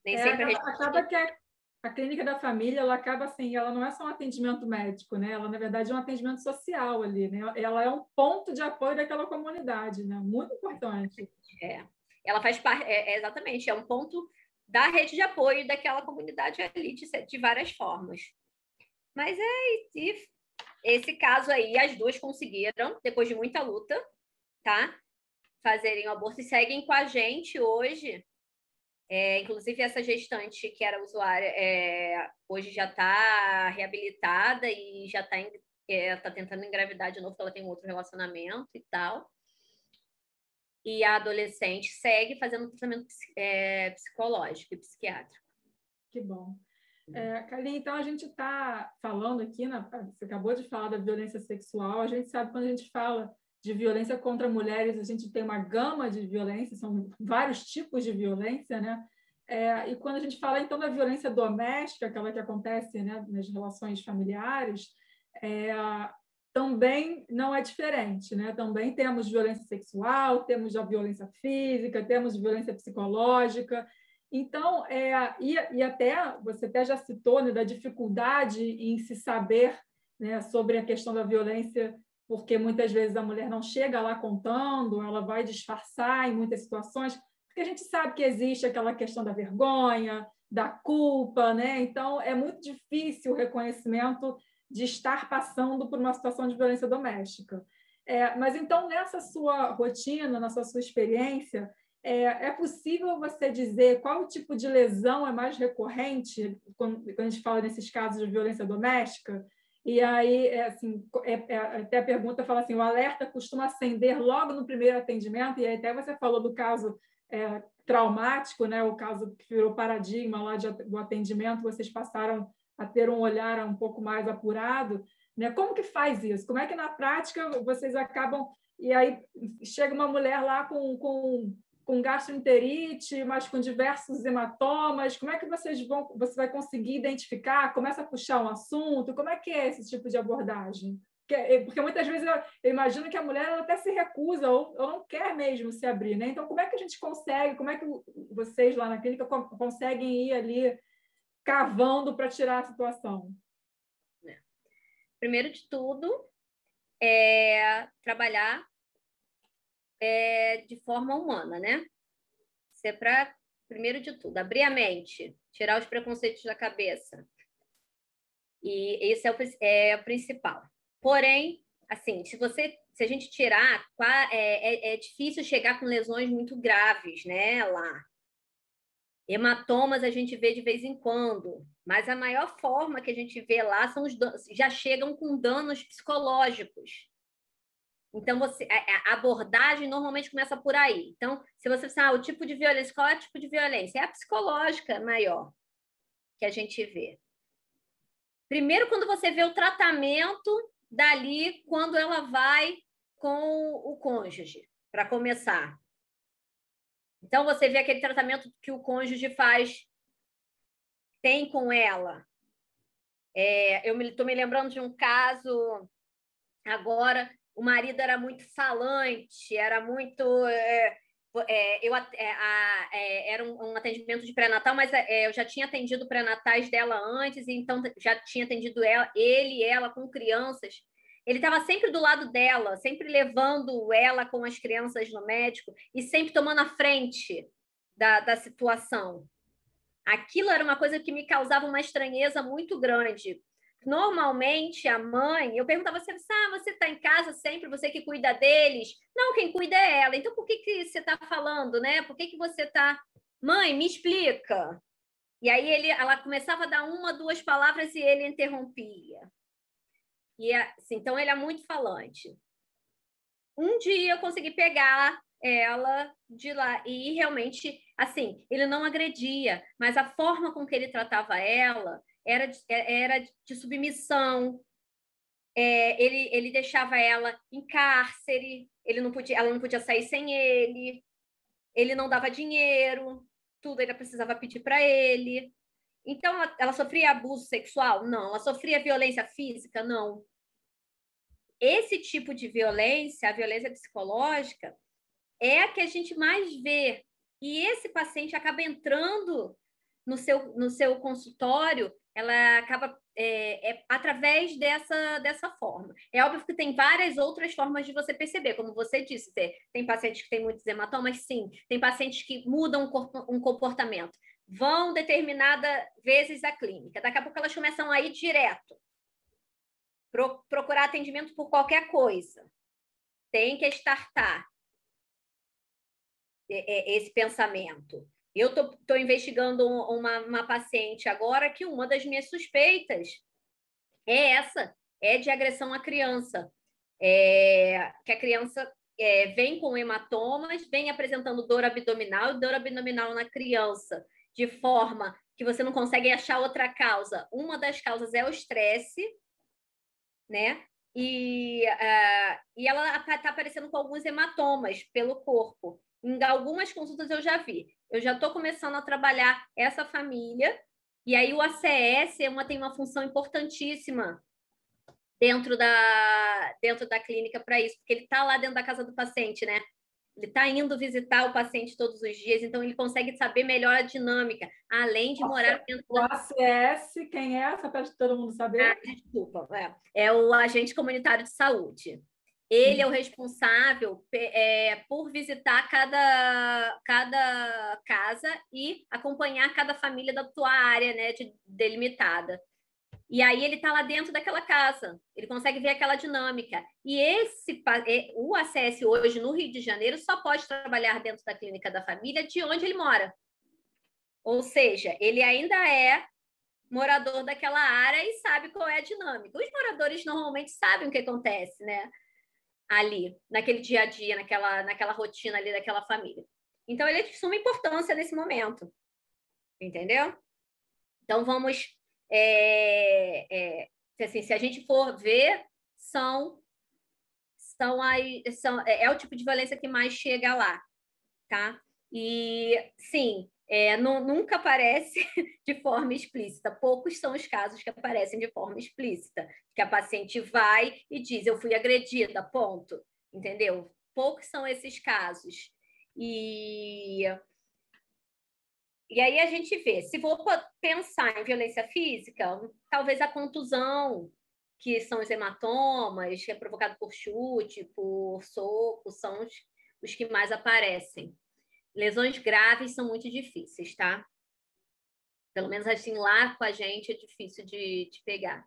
Nem é, sempre acaba, a gente... acaba que a, a, clínica da família, ela acaba assim, ela não é só um atendimento médico, né? Ela, na verdade, é um atendimento social ali, né? Ela é um ponto de apoio daquela comunidade, né? Muito importante. É. Ela faz parte, é, exatamente, é um ponto da rede de apoio daquela comunidade ali de, de várias formas. Mas é esse caso aí, as duas conseguiram, depois de muita luta, tá? Fazerem o aborto e seguem com a gente hoje. É, inclusive, essa gestante que era usuária, é, hoje já está reabilitada e já está é, tá tentando engravidar de novo, porque ela tem um outro relacionamento e tal. E a adolescente segue fazendo tratamento é, psicológico e psiquiátrico. Que bom. É, Kaline, então a gente está falando aqui, na, você acabou de falar da violência sexual, a gente sabe quando a gente fala de violência contra mulheres, a gente tem uma gama de violência, são vários tipos de violência, né? É, e quando a gente fala então da violência doméstica, aquela que acontece né, nas relações familiares, é, também não é diferente, né? Também temos violência sexual, temos a violência física, temos violência psicológica, então, é, e, e até, você até já citou, né, da dificuldade em se saber né, sobre a questão da violência, porque muitas vezes a mulher não chega lá contando, ela vai disfarçar em muitas situações, porque a gente sabe que existe aquela questão da vergonha, da culpa, né? Então, é muito difícil o reconhecimento de estar passando por uma situação de violência doméstica. É, mas então, nessa sua rotina, nessa sua experiência, é, é, possível você dizer qual tipo de lesão é mais recorrente quando, quando a gente fala nesses casos de violência doméstica? E aí, é, assim, é, é, até a pergunta fala assim: o alerta costuma acender logo no primeiro atendimento, e até você falou do caso é, traumático, né, o caso que virou paradigma lá de, do atendimento, vocês passaram a ter um olhar um pouco mais apurado. Né? Como que faz isso? Como é que na prática vocês acabam. E aí chega uma mulher lá com, com com gastroenterite, mas com diversos hematomas? Como é que vocês vão, você vai conseguir identificar? Começa a puxar um assunto? Como é que é esse tipo de abordagem? Porque muitas vezes eu, imagino que a mulher até se recusa ou, ou, não quer mesmo se abrir, né? Então, como é que a gente consegue, como é que vocês lá na clínica conseguem ir ali cavando para tirar a situação? Primeiro de tudo, é trabalhar é, de forma humana, né? Isso é para, primeiro de tudo, abrir a mente, tirar os preconceitos da cabeça. E esse é o, é o principal. Porém, assim, se você se a gente tirar, é, é, é, difícil chegar com lesões muito graves, né, lá. Hematomas a gente vê de vez em quando, mas a maior forma que a gente vê lá são os já chegam com danos psicológicos. Então, você, a, abordagem normalmente começa por aí. Então, se você pensar, ah, o tipo de violência, qual é o tipo de violência? É a psicológica maior que a gente vê. Primeiro, quando você vê o tratamento dali, quando ela vai com o cônjuge, para começar. Então, você vê aquele tratamento que o cônjuge faz, tem com ela. É, eu estou me, me lembrando de um caso agora o marido era muito falante, era muito. É, é, eu, é, a, é, era um, um, atendimento de pré-natal, mas é, eu já tinha atendido pré-natais dela antes, então já tinha atendido ela, ele e ela com crianças. Ele estava sempre do lado dela, sempre levando ela com as crianças no médico e sempre tomando a frente da, da situação. Aquilo era uma coisa que me causava uma estranheza muito grande, normalmente a mãe, eu perguntava assim, ah, você está em casa sempre, você que cuida deles? Não, quem cuida é ela. Então por que, que você está falando, né? Por que, que você está. Mãe, me explica. E aí ele, ela começava a dar uma, duas palavras e ele interrompia. E assim, então ele é muito falante. Um dia eu consegui pegar ela de lá e realmente, assim, ele não agredia, mas a forma com que ele tratava ela era de, é, era de submissão. É, ele, ele deixava ela em cárcere, ele não podia, ela não podia sair sem ele, ele não dava dinheiro, tudo ela precisava pedir para ele. Então, ela, ela sofria abuso sexual? Não. Ela sofria violência física? Não. Esse tipo de violência, a violência psicológica, é a que a gente mais vê. E esse paciente acaba entrando no seu, no seu consultório ela acaba é, é, através dessa, dessa forma. É óbvio que tem várias outras formas de você perceber, como você disse, tem pacientes que têm muitos hematomas, sim, tem pacientes que mudam um comportamento, vão determinada vezes à clínica, daqui a pouco elas começam a ir direto, pro, procurar atendimento por qualquer coisa, tem que estartar é, é, esse pensamento. Eu estou investigando uma, uma paciente agora que uma das minhas suspeitas é essa, é de agressão à criança. É, que a criança é, vem com hematomas, vem apresentando dor abdominal, dor abdominal na criança, de forma que você não consegue achar outra causa. Uma das causas é o estresse, né? E, uh, e ela está aparecendo com alguns hematomas pelo corpo. Em algumas consultas eu já vi eu já estou começando a trabalhar essa família, e aí o ACS é uma, tem uma função importantíssima dentro da, dentro da clínica para isso, porque ele está lá dentro da casa do paciente, né? Ele está indo visitar o paciente todos os dias, então ele consegue saber melhor a dinâmica, além de morar dentro o da... ACS, quem é? Só para todo mundo saber. Ah, desculpa, é, é o agente comunitário de saúde. Ele é o responsável é, por visitar cada, cada casa e acompanhar cada família da tua área né, de, delimitada. E aí ele está lá dentro daquela casa, ele consegue ver aquela dinâmica. E esse o ACS hoje no Rio de Janeiro só pode trabalhar dentro da clínica da família de onde ele mora. Ou seja, ele ainda é morador daquela área e sabe qual é a dinâmica. Os moradores normalmente sabem o que acontece, né? Ali, naquele dia a dia, naquela, naquela rotina ali daquela família. Então, ele é de suma importância nesse momento. Entendeu? Então, vamos. É, é, assim, se a gente for ver, são. São, aí, são é, é o tipo de violência que mais chega lá, tá? E sim, é, não, nunca aparece de forma explícita. Poucos são os casos que aparecem de forma explícita, que a paciente vai e diz: Eu fui agredida, ponto. Entendeu? Poucos são esses casos. E, e aí a gente vê: se for pensar em violência física, talvez a contusão, que são os hematomas, que é provocado por chute, por soco, são os, os que mais aparecem. Lesões graves são muito difíceis, tá? Pelo menos assim, lá com a gente é difícil de, de pegar.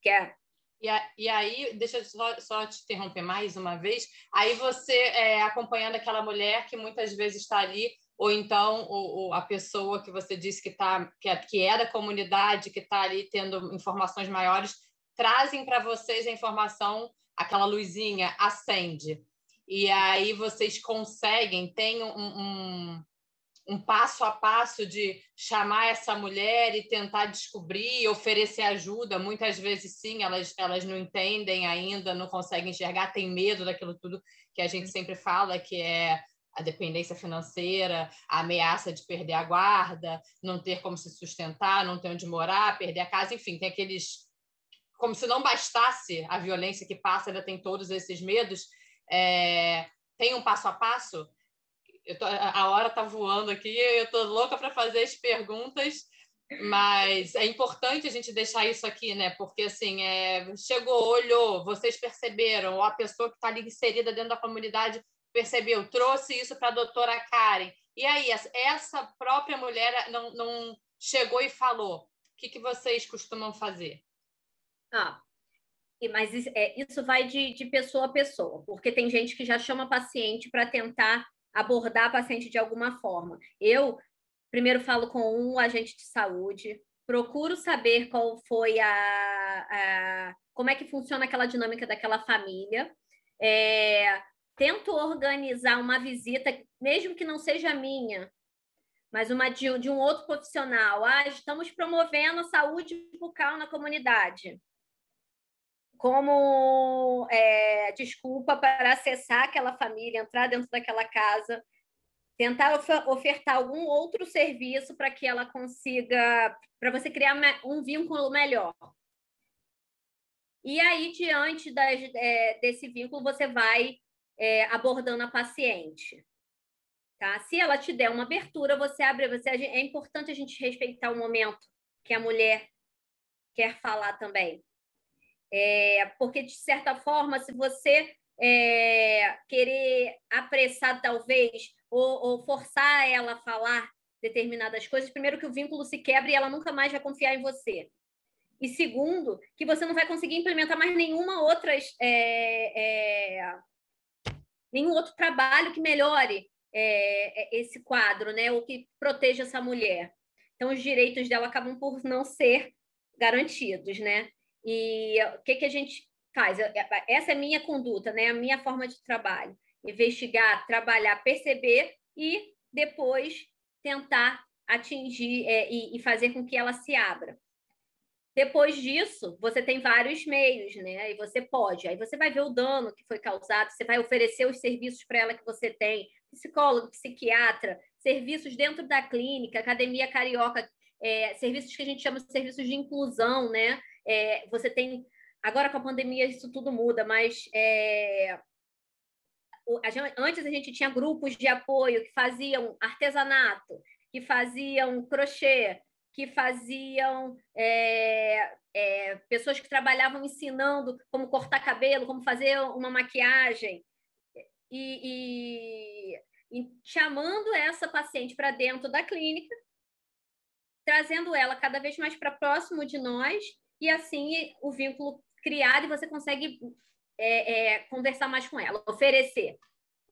Quer? E, a, e aí, deixa eu só, só, te interromper mais uma vez. Aí você é, acompanhando aquela mulher que muitas vezes está ali, ou então o, o, a pessoa que você disse que, tá, que, é, que é da comunidade, que está ali tendo informações maiores, trazem para vocês a informação, aquela luzinha acende e aí vocês conseguem, tem um, um, um, passo a passo de chamar essa mulher e tentar descobrir, oferecer ajuda. Muitas vezes, sim, elas, elas não entendem ainda, não conseguem enxergar, têm medo daquilo tudo que a gente sempre fala, que é a dependência financeira, a ameaça de perder a guarda, não ter como se sustentar, não ter onde morar, perder a casa, enfim, tem aqueles. Como se não bastasse a violência que passa, ainda tem todos esses medos é, tem um passo a passo? Tô, a hora está voando aqui, eu estou louca para fazer as perguntas, mas é importante a gente deixar isso aqui, né? Porque assim, é, chegou, olhou, vocês perceberam, ou a pessoa que está ali inserida dentro da comunidade percebeu, trouxe isso para a doutora Karen. E aí, essa própria mulher não, não, chegou e falou, o que, que vocês costumam fazer? Ah, mas isso, é, isso vai de, de pessoa a pessoa, porque tem gente que já chama paciente para tentar abordar a paciente de alguma forma. Eu primeiro falo com um agente de saúde, procuro saber qual foi a, a como é que funciona aquela dinâmica daquela família. É, tento organizar uma visita, mesmo que não seja minha, mas uma de, de um outro profissional. Ah, estamos promovendo a saúde bucal na comunidade. Como é, desculpa para acessar aquela família, entrar dentro daquela casa, tentar ofertar algum outro serviço para que ela consiga, para você criar um vínculo melhor. E aí, diante das, é, desse vínculo, você vai é, abordando a paciente. Tá? Se ela te der uma abertura, você abre. Você, é importante a gente respeitar o momento que a mulher quer falar também. É, porque, de certa forma, se você é, querer apressar, talvez, ou, ou, forçar ela a falar determinadas coisas, primeiro que o vínculo se quebra e ela nunca mais vai confiar em você. E segundo, que você não vai conseguir implementar mais nenhuma outra é, é, nenhum outro trabalho que melhore é, é, esse quadro, né? Ou que proteja essa mulher. Então, os direitos dela acabam por não ser garantidos, né? E o que, que a gente faz? Essa é a minha conduta, né? A minha forma de trabalho. Investigar, trabalhar, perceber e depois tentar atingir é, e, e fazer com que ela se abra. Depois disso, você tem vários meios, né? E você pode. Aí você vai ver o dano que foi causado, você vai oferecer os serviços para ela que você tem, psicólogo, psiquiatra, serviços dentro da clínica, academia carioca, é, serviços que a gente chama de serviços de inclusão, né? É, você tem. Agora com a pandemia isso tudo muda, mas é, a gente, antes a gente tinha grupos de apoio que faziam artesanato, que faziam crochê, que faziam é, é, pessoas que trabalhavam ensinando como cortar cabelo, como fazer uma maquiagem e, e, e chamando essa paciente para dentro da clínica, trazendo ela cada vez mais para próximo de nós e assim o vínculo criado e você consegue é, é conversar mais com ela, oferecer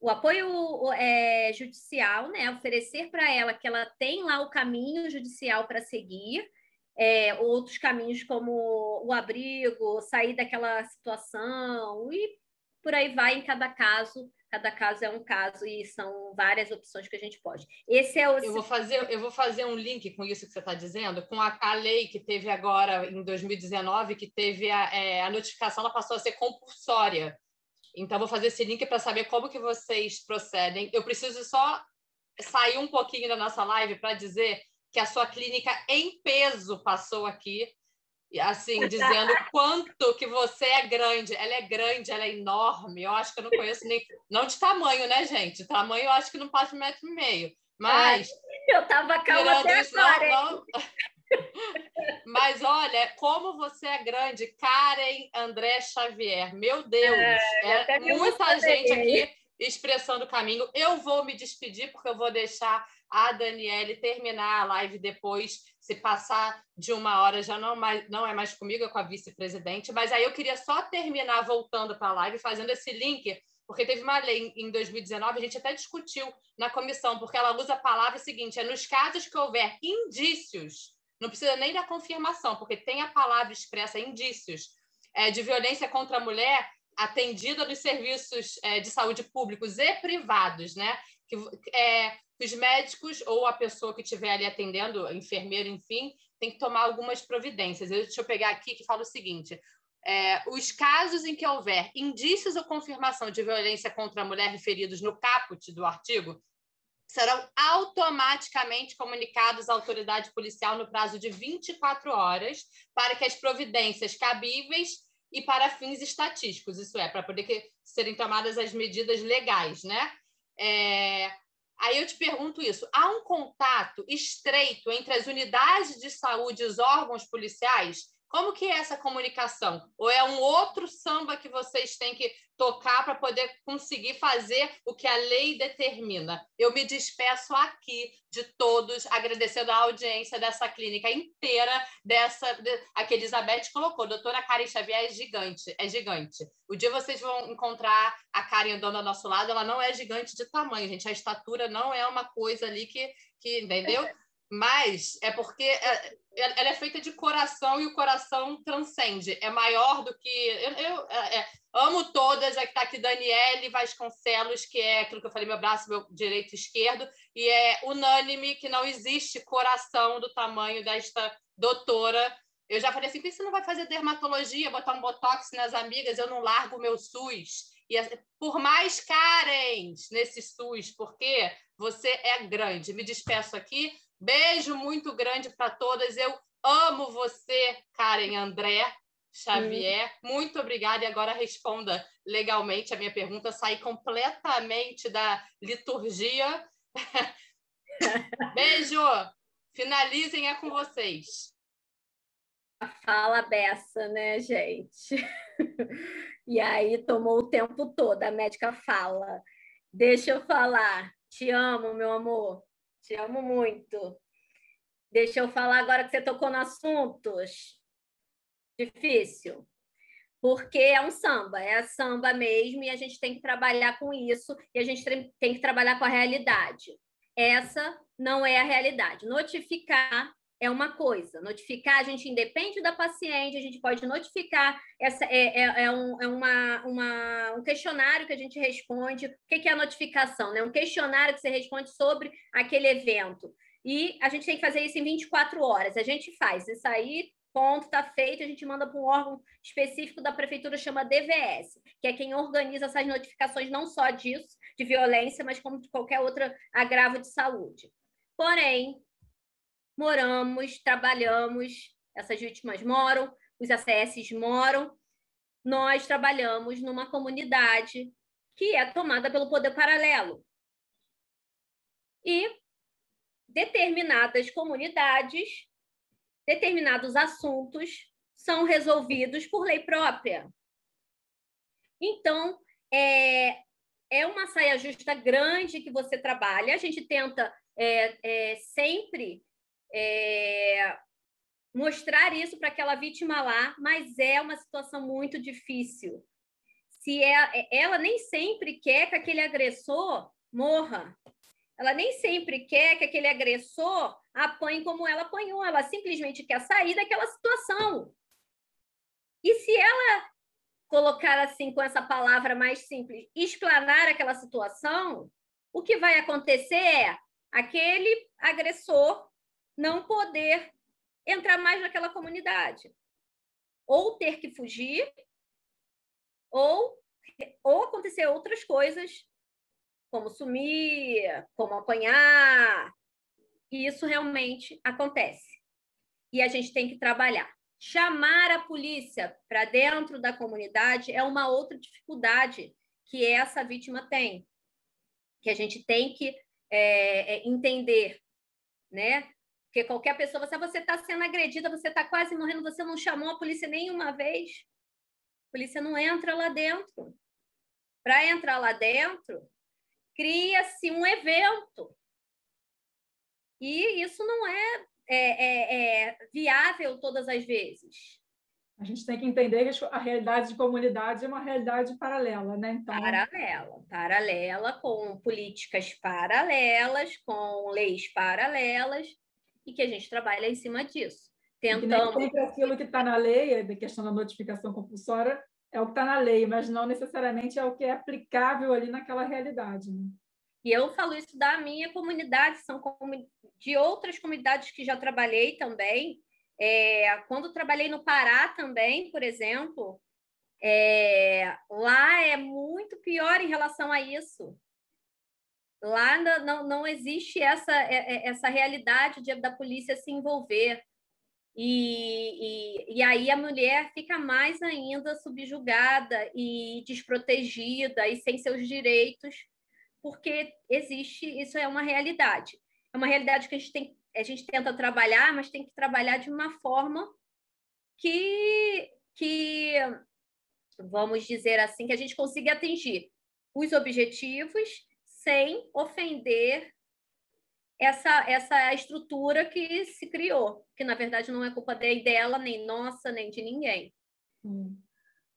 o apoio é, judicial, né? Oferecer para ela que ela tem lá o caminho judicial para seguir, é, outros caminhos como o abrigo, sair daquela situação e por aí vai em cada caso. Cada caso é um caso e são várias opções que a gente pode. Esse é o. Eu vou fazer, eu vou fazer um link com isso que você está dizendo, com a, a, lei que teve agora em 2019, que teve a, é, a notificação, ela passou a ser compulsória. Então, vou fazer esse link para saber como que vocês procedem. Eu preciso só sair um pouquinho da nossa live para dizer que a sua clínica em peso passou aqui, assim, dizendo quanto que você é grande. Ela é grande, ela é enorme. Eu acho que eu não conheço nem... Não de tamanho, né, gente? Tamanho eu acho que não passa de um metro e meio. Mas... Ai, eu estava calma até isso, agora, não, não... Mas olha, como você é grande, Karen André Xavier. Meu Deus, é, é muita gente aqui expressando o caminho. Eu vou me despedir, porque eu vou deixar a Daniele terminar a live depois. Se passar de uma hora, já não, mais, não é mais comigo, é com a vice-presidente. Mas aí eu queria só terminar voltando para a live, fazendo esse link porque teve uma lei em 2019, a gente até discutiu na comissão, porque ela usa a palavra seguinte: é nos casos que houver indícios não precisa nem da confirmação, porque tem a palavra expressa, indícios é, de violência contra a mulher atendida nos serviços é, de saúde públicos e privados, né? Que, é, os médicos ou a pessoa que estiver ali atendendo, enfermeiro, enfim, tem que tomar algumas providências. Deixa eu pegar aqui que fala o seguinte: é, os casos em que houver indícios ou confirmação de violência contra a mulher referidos no caput do artigo serão automaticamente comunicados à autoridade policial no prazo de 24 horas para que as providências cabíveis e para fins estatísticos, isso é, para poder que, serem tomadas as medidas legais, né? É... Aí eu te pergunto isso: há um contato estreito entre as unidades de saúde e os órgãos policiais? Como que é essa comunicação? Ou é um outro samba que vocês têm que tocar para poder conseguir fazer o que a lei determina? Eu me despeço aqui de todos, agradecendo a audiência dessa clínica inteira, dessa de, a que Elizabeth colocou. Doutora Karen Xavier é gigante, é gigante. O dia vocês vão encontrar a Karen andando ao nosso lado, ela não é gigante de tamanho, gente. A estatura não é uma coisa ali que, que entendeu? Mas é porque é, é, ela é feita de coração e o coração transcende. É maior do que. Eu, eu é, é amo todas. A que está aqui, Daniele Vasconcelos, que é aquilo que eu falei, meu braço, meu direito e esquerdo. E é unânime que não existe coração do tamanho desta doutora. Eu já falei assim: por que você não vai fazer dermatologia, botar um botox nas amigas? Eu não largo o meu SUS. E por mais carens nesse SUS, porque você é grande. Me despeço aqui. Beijo muito grande para todas. Eu amo você, Karen André Xavier. Hum. Muito obrigada. E agora responda legalmente a minha pergunta. Saí completamente da liturgia. Beijo. Finalizem é com vocês. A fala beça, né, gente? E aí tomou o tempo todo. A médica fala: Deixa eu falar. Te amo, meu amor. Te amo muito. Deixa eu falar agora que você tocou no assuntos. Difícil. Porque é um samba, é samba mesmo, e a gente tem que trabalhar com isso, e a gente tem que trabalhar com a realidade. Essa não é a realidade. Notificar é uma coisa, notificar, a gente independe da paciente, a gente pode notificar, essa é, é, é, um, é uma, uma, um questionário que a gente responde. O que é a notificação? Né? Um questionário que você responde sobre aquele evento. E a gente tem que fazer isso em 24 horas. A gente faz isso aí, ponto, está feito, a gente manda para um órgão específico da prefeitura, chama DVS, que é quem organiza essas notificações, não só disso, de violência, mas como de qualquer outro agravo de saúde. Porém, moramos, trabalhamos, essas vítimas moram, os ACS moram, nós trabalhamos numa comunidade que é tomada pelo poder paralelo. E determinadas comunidades, determinados assuntos são resolvidos por lei própria. Então, é, é uma saia justa grande que você trabalha. A gente tenta é, é, sempre é, mostrar isso para aquela vítima lá, mas é uma situação muito difícil. Se é, é, ela nem sempre quer que aquele agressor morra, ela nem sempre quer que aquele agressor apanhe como ela apanhou, ela simplesmente quer sair daquela situação. E se ela colocar assim com essa palavra mais simples, explanar aquela situação, o que vai acontecer é aquele agressor não poder entrar mais naquela comunidade. Ou ter que fugir, ou, ou acontecer outras coisas, como sumir, como apanhar. E isso realmente acontece. E a gente tem que trabalhar. Chamar a polícia para dentro da comunidade é uma outra dificuldade que essa vítima tem, que a gente tem que é, é entender, né? Porque qualquer pessoa, você você está sendo agredida, você está quase morrendo, você não chamou a polícia nenhuma vez. A polícia não entra lá dentro. Para entrar lá dentro, cria-se um evento. E isso não é, é, é, é, viável todas as vezes. A gente tem que entender que a realidade de comunidade é uma realidade paralela, né? Então... Paralela, paralela, com políticas paralelas, com leis paralelas, e que a gente trabalha em cima disso. Tentando... sempre aquilo que está na lei, a questão da notificação compulsória, é o que está na lei, mas não necessariamente é o que é aplicável ali naquela realidade. Né? E eu falo isso da minha comunidade, são de outras comunidades que já trabalhei também. É, quando trabalhei no Pará também, por exemplo, é, lá é muito pior em relação a isso. Lá não, não existe essa, é, é, essa realidade de, da polícia se envolver. E, e, e aí a mulher fica mais ainda subjugada e desprotegida e sem seus direitos, porque existe, isso é uma realidade. É uma realidade que a gente, tem, a gente tenta trabalhar, mas tem que trabalhar de uma forma que, que, vamos dizer assim, que a gente consiga atingir os objetivos sem ofender essa, essa estrutura que se criou, que na verdade não é culpa dela, nem nossa, nem de ninguém.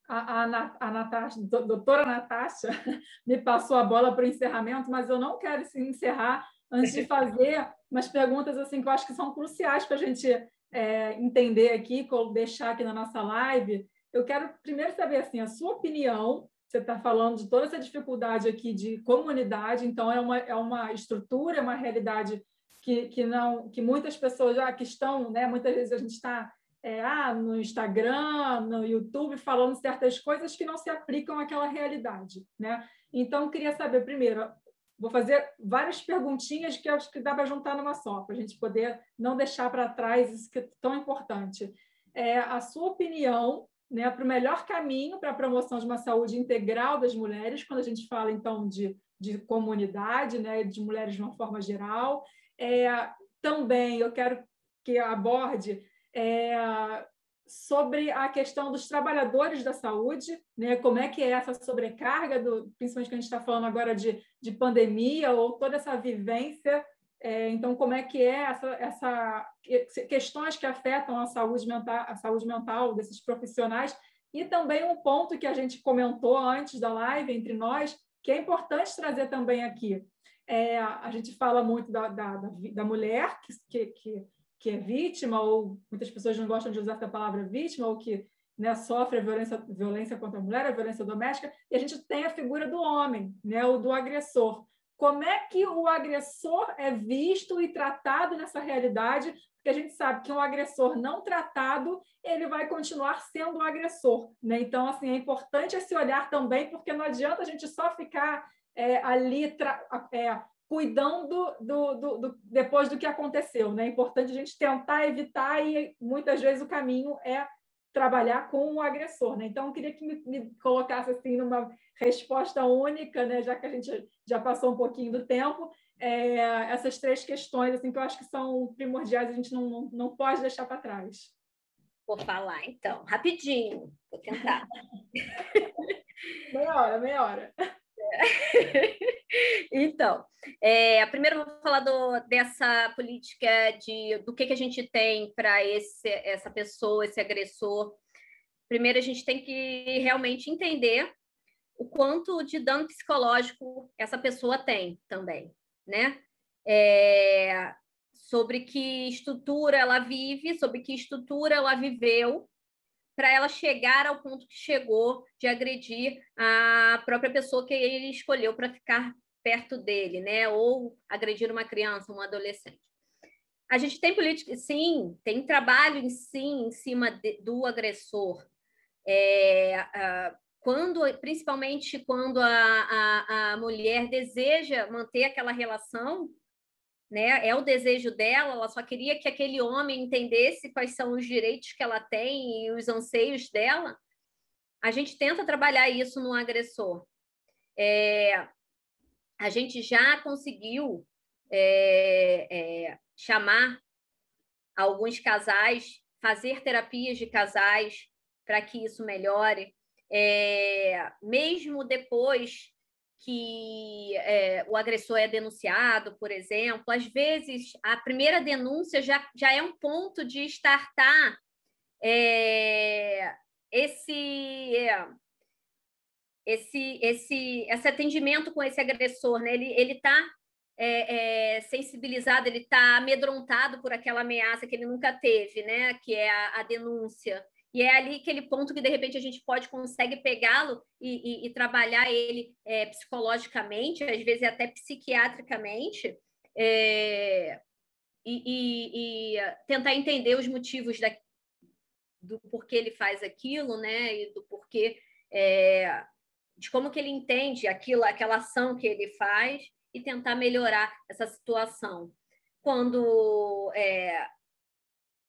A, a, a Natasha, doutora Natasha me passou a bola para o encerramento, mas eu não quero encerrar antes de fazer umas perguntas assim que eu acho que são cruciais para a gente é, entender aqui, deixar aqui na nossa live. Eu quero primeiro saber assim, a sua opinião você está falando de toda essa dificuldade aqui de comunidade, então é uma, é uma estrutura, é uma realidade que, que não que muitas pessoas já que estão, né? Muitas vezes a gente está é, ah, no Instagram, no YouTube, falando certas coisas que não se aplicam àquela realidade, né? Então, queria saber primeiro, vou fazer várias perguntinhas que acho que dá para juntar numa só, para a gente poder não deixar para trás isso que é tão importante. É, a sua opinião né, para o melhor caminho para a promoção de uma saúde integral das mulheres, quando a gente fala, então, de, de comunidade, né, de mulheres de uma forma geral. É, também eu quero que aborde é, sobre a questão dos trabalhadores da saúde, né, como é que é essa sobrecarga, do, principalmente que a gente está falando agora de, de pandemia, ou toda essa vivência é, então, como é que é essa, essa questões que afetam a saúde mental, a saúde mental desses profissionais e também um ponto que a gente comentou antes da live entre nós, que é importante trazer também aqui. É, a gente fala muito da, da, da mulher que, que, que é vítima, ou muitas pessoas não gostam de usar essa palavra vítima, ou que né, sofre a violência, violência contra a mulher, a violência doméstica, e a gente tem a figura do homem, né, o do agressor como é que o agressor é visto e tratado nessa realidade, porque a gente sabe que um agressor não tratado, ele vai continuar sendo um agressor, né? Então, assim, é importante esse olhar também, porque não adianta a gente só ficar é, ali é, cuidando do, do, do, depois do que aconteceu, né? É importante a gente tentar evitar e muitas vezes o caminho é trabalhar com o agressor, né? Então, eu queria que me, me, colocasse assim numa resposta única, né? Já que a gente já passou um pouquinho do tempo, é, essas três questões assim que eu acho que são primordiais, a gente não, não, não pode deixar para trás. Vou falar então, rapidinho, vou tentar. meia hora, meia hora. Então, é, primeiro vou falar do, dessa política de do que, que a gente tem para essa pessoa, esse agressor. Primeiro, a gente tem que realmente entender o quanto de dano psicológico essa pessoa tem também, né? É, sobre que estrutura ela vive, sobre que estrutura ela viveu, para ela chegar ao ponto que chegou de agredir a própria pessoa que ele escolheu para ficar perto dele, né? Ou agredir uma criança, um adolescente. A gente tem política, sim, tem trabalho sim em cima de, do agressor. É, quando, principalmente quando a, a, a mulher deseja manter aquela relação né? É o desejo dela, ela só queria que aquele homem entendesse quais são os direitos que ela tem e os anseios dela. A gente tenta trabalhar isso no agressor. É, a gente já conseguiu é, é, chamar alguns casais, fazer terapias de casais para que isso melhore. É, mesmo depois que é, o agressor é denunciado, por exemplo, às vezes a primeira denúncia já, já é um ponto de estartar é, esse, é, esse, esse, esse atendimento com esse agressor. Né? Ele está é, é, sensibilizado, ele está amedrontado por aquela ameaça que ele nunca teve, né? que é a, a denúncia. E é ali aquele ponto que, de repente, a gente pode, consegue pegá-lo e, e, e, trabalhar ele é, psicologicamente, às vezes até psiquiatricamente, é, e, e, tentar entender os motivos da, do porquê ele faz aquilo, né? E do porquê, é, de como que ele entende aquilo, aquela ação que ele faz e tentar melhorar essa situação. Quando é,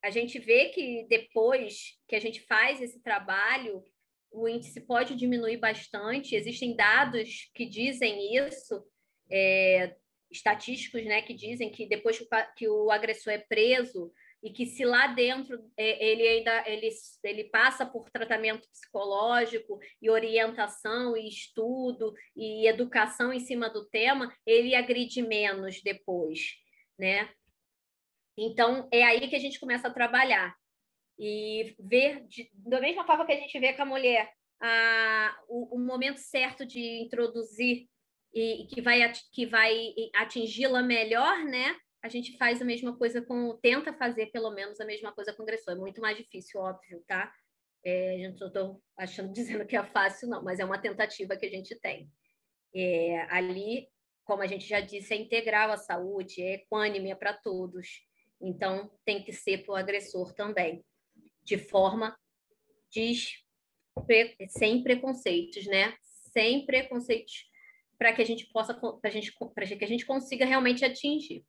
a gente vê que depois que a gente faz esse trabalho, o índice pode diminuir bastante. Existem dados que dizem isso, é, estatísticos, né, que dizem que depois que o agressor é preso, e que se lá dentro é, ele ainda ele, ele passa por tratamento psicológico e orientação e estudo e educação em cima do tema, ele agride menos depois, né? Então é aí que a gente começa a trabalhar e ver de, da mesma forma que a gente vê com a mulher a, o, o momento certo de introduzir e, e que vai que vai atingi-la melhor, né? A gente faz a mesma coisa com. tenta fazer pelo menos a mesma coisa com o agressor. É muito mais difícil, óbvio, tá? É, a gente não estou achando, dizendo que é fácil, não, mas é uma tentativa que a gente tem. É, ali, como a gente já disse, é integral a saúde, é equânime, é para todos. Então, tem que ser para o agressor também, de forma sem preconceitos, né? Sem preconceitos, para que a gente possa, para que a gente consiga realmente atingir.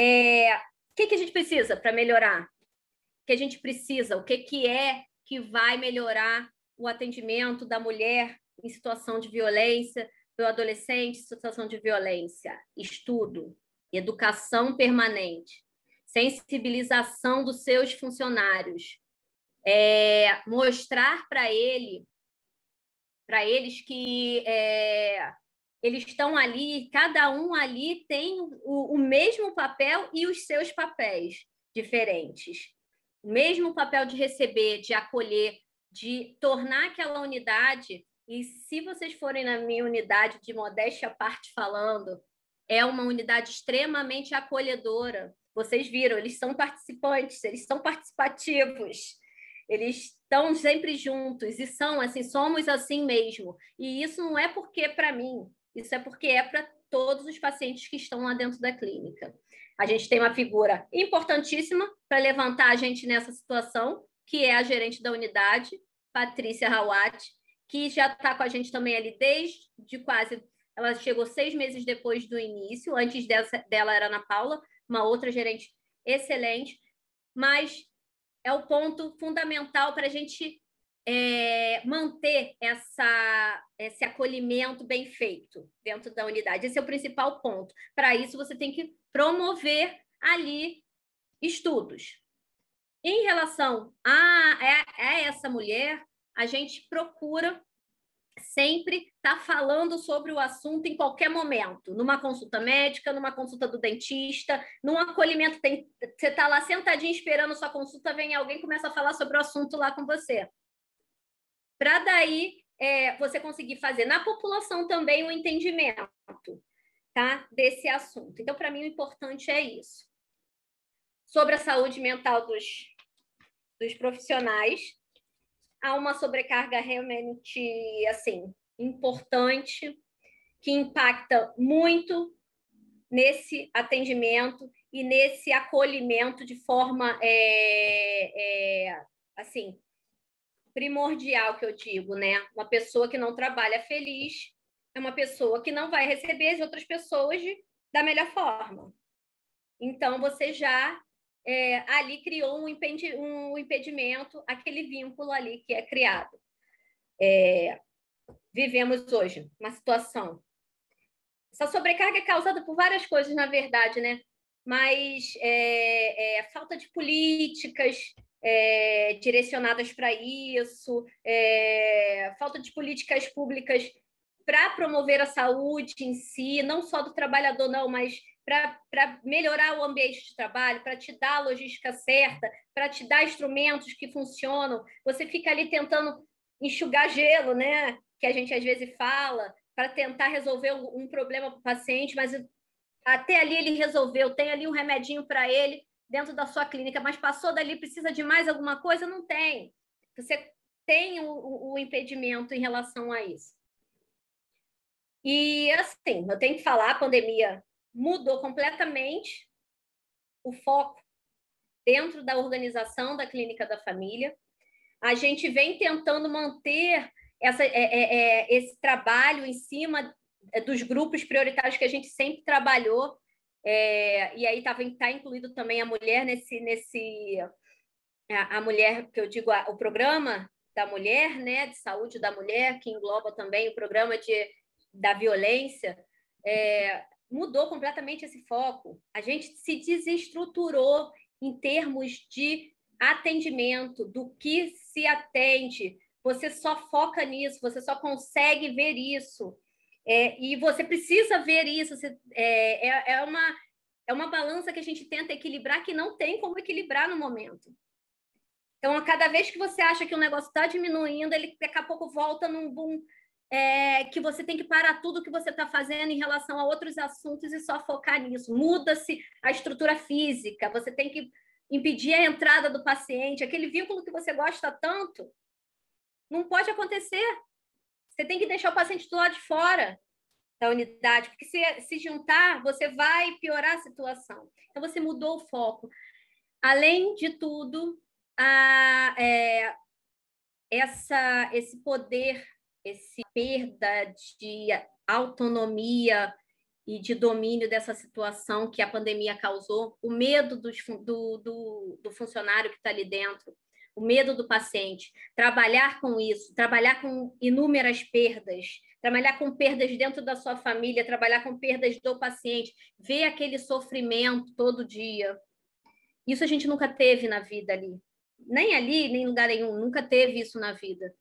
É, o que, que a gente precisa para melhorar? O que a gente precisa? O que, que é que vai melhorar o atendimento da mulher em situação de violência, do adolescente em situação de violência? Estudo, educação permanente, sensibilização dos seus funcionários, é, mostrar para ele, para eles que é, eles estão ali, cada um ali tem o, o mesmo papel e os seus papéis diferentes. O mesmo papel de receber, de acolher, de tornar aquela unidade. E se vocês forem na minha unidade, de modéstia à parte falando, é uma unidade extremamente acolhedora. Vocês viram, eles são participantes, eles são participativos, eles estão sempre juntos e são assim, somos assim mesmo. E isso não é porque para mim, isso é porque é para todos os pacientes que estão lá dentro da clínica. A gente tem uma figura importantíssima para levantar a gente nessa situação, que é a gerente da unidade, Patrícia Rawat, que já está com a gente também ali desde quase. Ela chegou seis meses depois do início, antes dessa, dela era Ana Paula, uma outra gerente excelente, mas é o ponto fundamental para a gente é, manter essa, esse acolhimento bem feito dentro da unidade. Esse é o principal ponto. Para isso, você tem que promover ali estudos. Em relação a, a, a essa mulher, a gente procura sempre estar tá falando sobre o assunto em qualquer momento, numa consulta médica, numa consulta do dentista, num acolhimento. Tem, você está lá sentadinho esperando sua consulta, vem alguém começa a falar sobre o assunto lá com você para daí é, você conseguir fazer na população também o um entendimento tá, desse assunto. Então, para mim, o importante é isso. Sobre a saúde mental dos, dos profissionais, há uma sobrecarga realmente assim importante que impacta muito nesse atendimento e nesse acolhimento de forma é, é, assim primordial que eu digo, né? Uma pessoa que não trabalha feliz é uma pessoa que não vai receber as outras pessoas de, da melhor forma. Então, você já é, ali criou um, impedi um, impedimento, aquele vínculo ali que é criado. É, vivemos hoje uma situação. Essa sobrecarga é causada por várias coisas, na verdade, né? Mas é, é falta de políticas, é, direcionadas para isso, é, falta de políticas públicas para promover a saúde em si, não só do trabalhador, não, mas para melhorar o ambiente de trabalho, para te dar a logística certa, para te dar instrumentos que funcionam. Você fica ali tentando enxugar gelo, né? Que a gente às vezes fala, para tentar resolver um problema para o paciente, mas até ali ele resolveu, tem ali um remedinho para ele, dentro da sua clínica, mas passou dali, precisa de mais alguma coisa? Não tem. Você tem o, o impedimento em relação a isso. E, assim, eu tenho que falar, a pandemia mudou completamente o foco dentro da organização da clínica da família. A gente vem tentando manter essa, é, é, é, esse trabalho em cima dos grupos prioritários que a gente sempre trabalhou, é, e aí está tá incluído também a mulher nesse, nesse a, a mulher que eu digo a, o programa da mulher, né, de saúde da mulher, que engloba também o programa de, da violência, é, mudou completamente esse foco. A gente se desestruturou em termos de atendimento, do que se atende. Você só foca nisso, você só consegue ver isso. É, e você precisa ver isso. Você, é, é, é, uma, é uma balança que a gente tenta equilibrar que não tem como equilibrar no momento. Então, a cada vez que você acha que o negócio está diminuindo, ele daqui a pouco volta num boom é, que você tem que parar tudo que você está fazendo em relação a outros assuntos e só focar nisso. Muda-se a estrutura física, você tem que impedir a entrada do paciente, aquele vínculo que você gosta tanto, não pode acontecer. Você tem que deixar o paciente do lado de fora da unidade, porque se, se juntar, você vai piorar a situação. Então, você mudou o foco. Além de tudo, a, é, essa, esse poder, esse perda de autonomia e de domínio dessa situação que a pandemia causou, o medo do, do, do funcionário que está ali dentro, o medo do paciente, trabalhar com isso, trabalhar com inúmeras perdas, trabalhar com perdas dentro da sua família, trabalhar com perdas do paciente, ver aquele sofrimento todo dia. Isso a gente nunca teve na vida ali nem ali, nem em lugar nenhum, nunca teve isso na vida.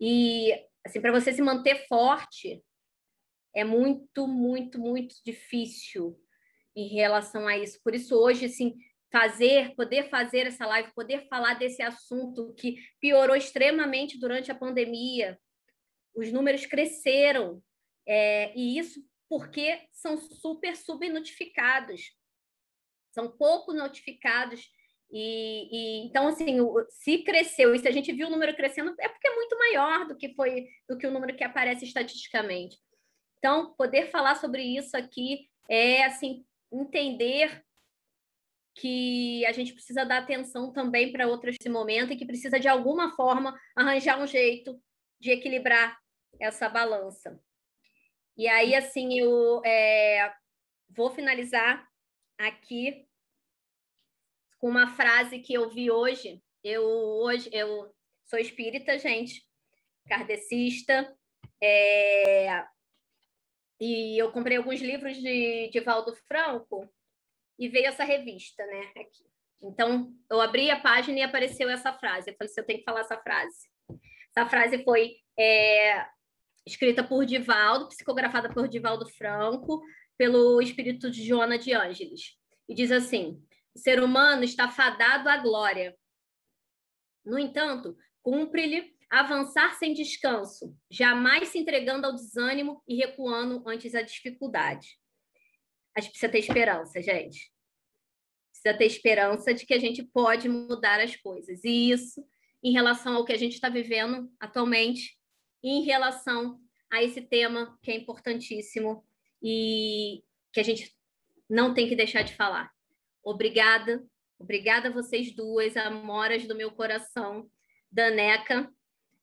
E assim, para você se manter forte é muito, muito, muito difícil em relação a isso. Por isso hoje assim, fazer, poder fazer essa live, poder falar desse assunto que piorou extremamente durante a pandemia. Os números cresceram, é, e isso porque são super subnotificados. São pouco notificados e, e, então, assim, se cresceu e se a gente viu o número crescendo, é porque é muito maior do que foi do que o número que aparece estatisticamente. Então, poder falar sobre isso aqui é assim entender que a gente precisa dar atenção também para outros nesse momento e que precisa de alguma forma arranjar um jeito de equilibrar essa balança. E aí, assim, eu é, vou finalizar aqui com uma frase que eu vi hoje. Eu hoje eu sou espírita, gente, kardecista, é... e eu comprei alguns livros de, de Valdo Franco e veio essa revista, né? Aqui. Então, eu abri a página e apareceu essa frase. Eu falei assim, eu tenho que falar essa frase. Essa frase foi é, escrita por Divaldo, psicografada por Divaldo Franco, pelo espírito de Joana de Ângeles. E diz assim: o ser humano está fadado à glória. No entanto, cumpre-lhe avançar sem descanso, jamais se entregando ao desânimo e recuando antes da dificuldade. A gente precisa ter esperança, gente. Precisa ter esperança de que a gente pode mudar as coisas. E isso, em relação ao que a gente está vivendo atualmente, e em relação a esse tema que é importantíssimo e que a gente não tem que deixar de falar. Obrigada, obrigada a vocês duas, amoras do meu coração, Daneca,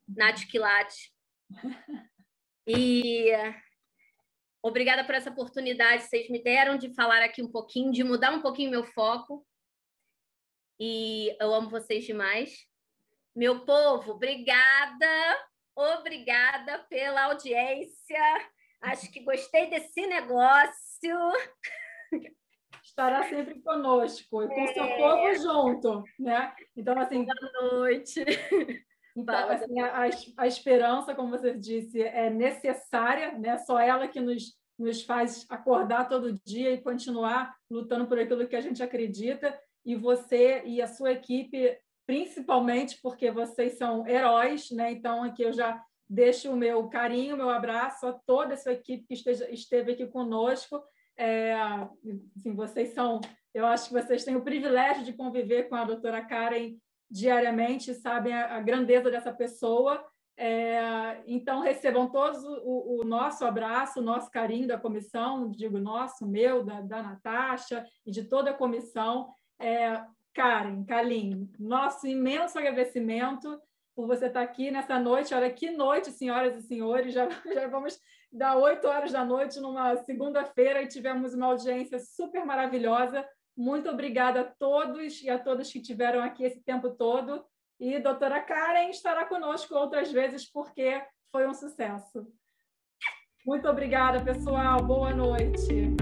Nath Quilate. E obrigada por essa oportunidade que vocês me deram de falar aqui um pouquinho, de mudar um pouquinho meu foco. E eu amo vocês demais. Meu povo, obrigada, obrigada pela audiência. Acho que gostei desse negócio estará sempre conosco e com é. seu povo junto, né? Então, assim... Boa noite! Então, assim, a, a esperança, como você disse, é necessária, né? Só ela que nos, nos faz acordar todo dia e continuar lutando por aquilo que a gente acredita. E você e a sua equipe, principalmente porque vocês são heróis, né? Então, aqui eu já deixo o meu carinho, meu abraço a toda essa equipe que esteja, esteve aqui conosco é, assim, vocês são, eu acho que vocês têm o privilégio de conviver com a doutora Karen diariamente, sabem a, a grandeza dessa pessoa. É, então, recebam todos o, o, nosso abraço, o nosso carinho da comissão, digo nosso, meu, da, da Natasha e de toda a comissão. É, Karen, Kalim, nosso imenso agradecimento por você estar aqui nessa noite. Olha que noite, senhoras e senhores, já, já vamos dar oito horas da noite numa segunda-feira e tivemos uma audiência super maravilhosa. Muito obrigada a todos e a todas que tiveram aqui esse tempo todo. E doutora Karen estará conosco outras vezes porque foi um sucesso. Muito obrigada, pessoal. Boa noite.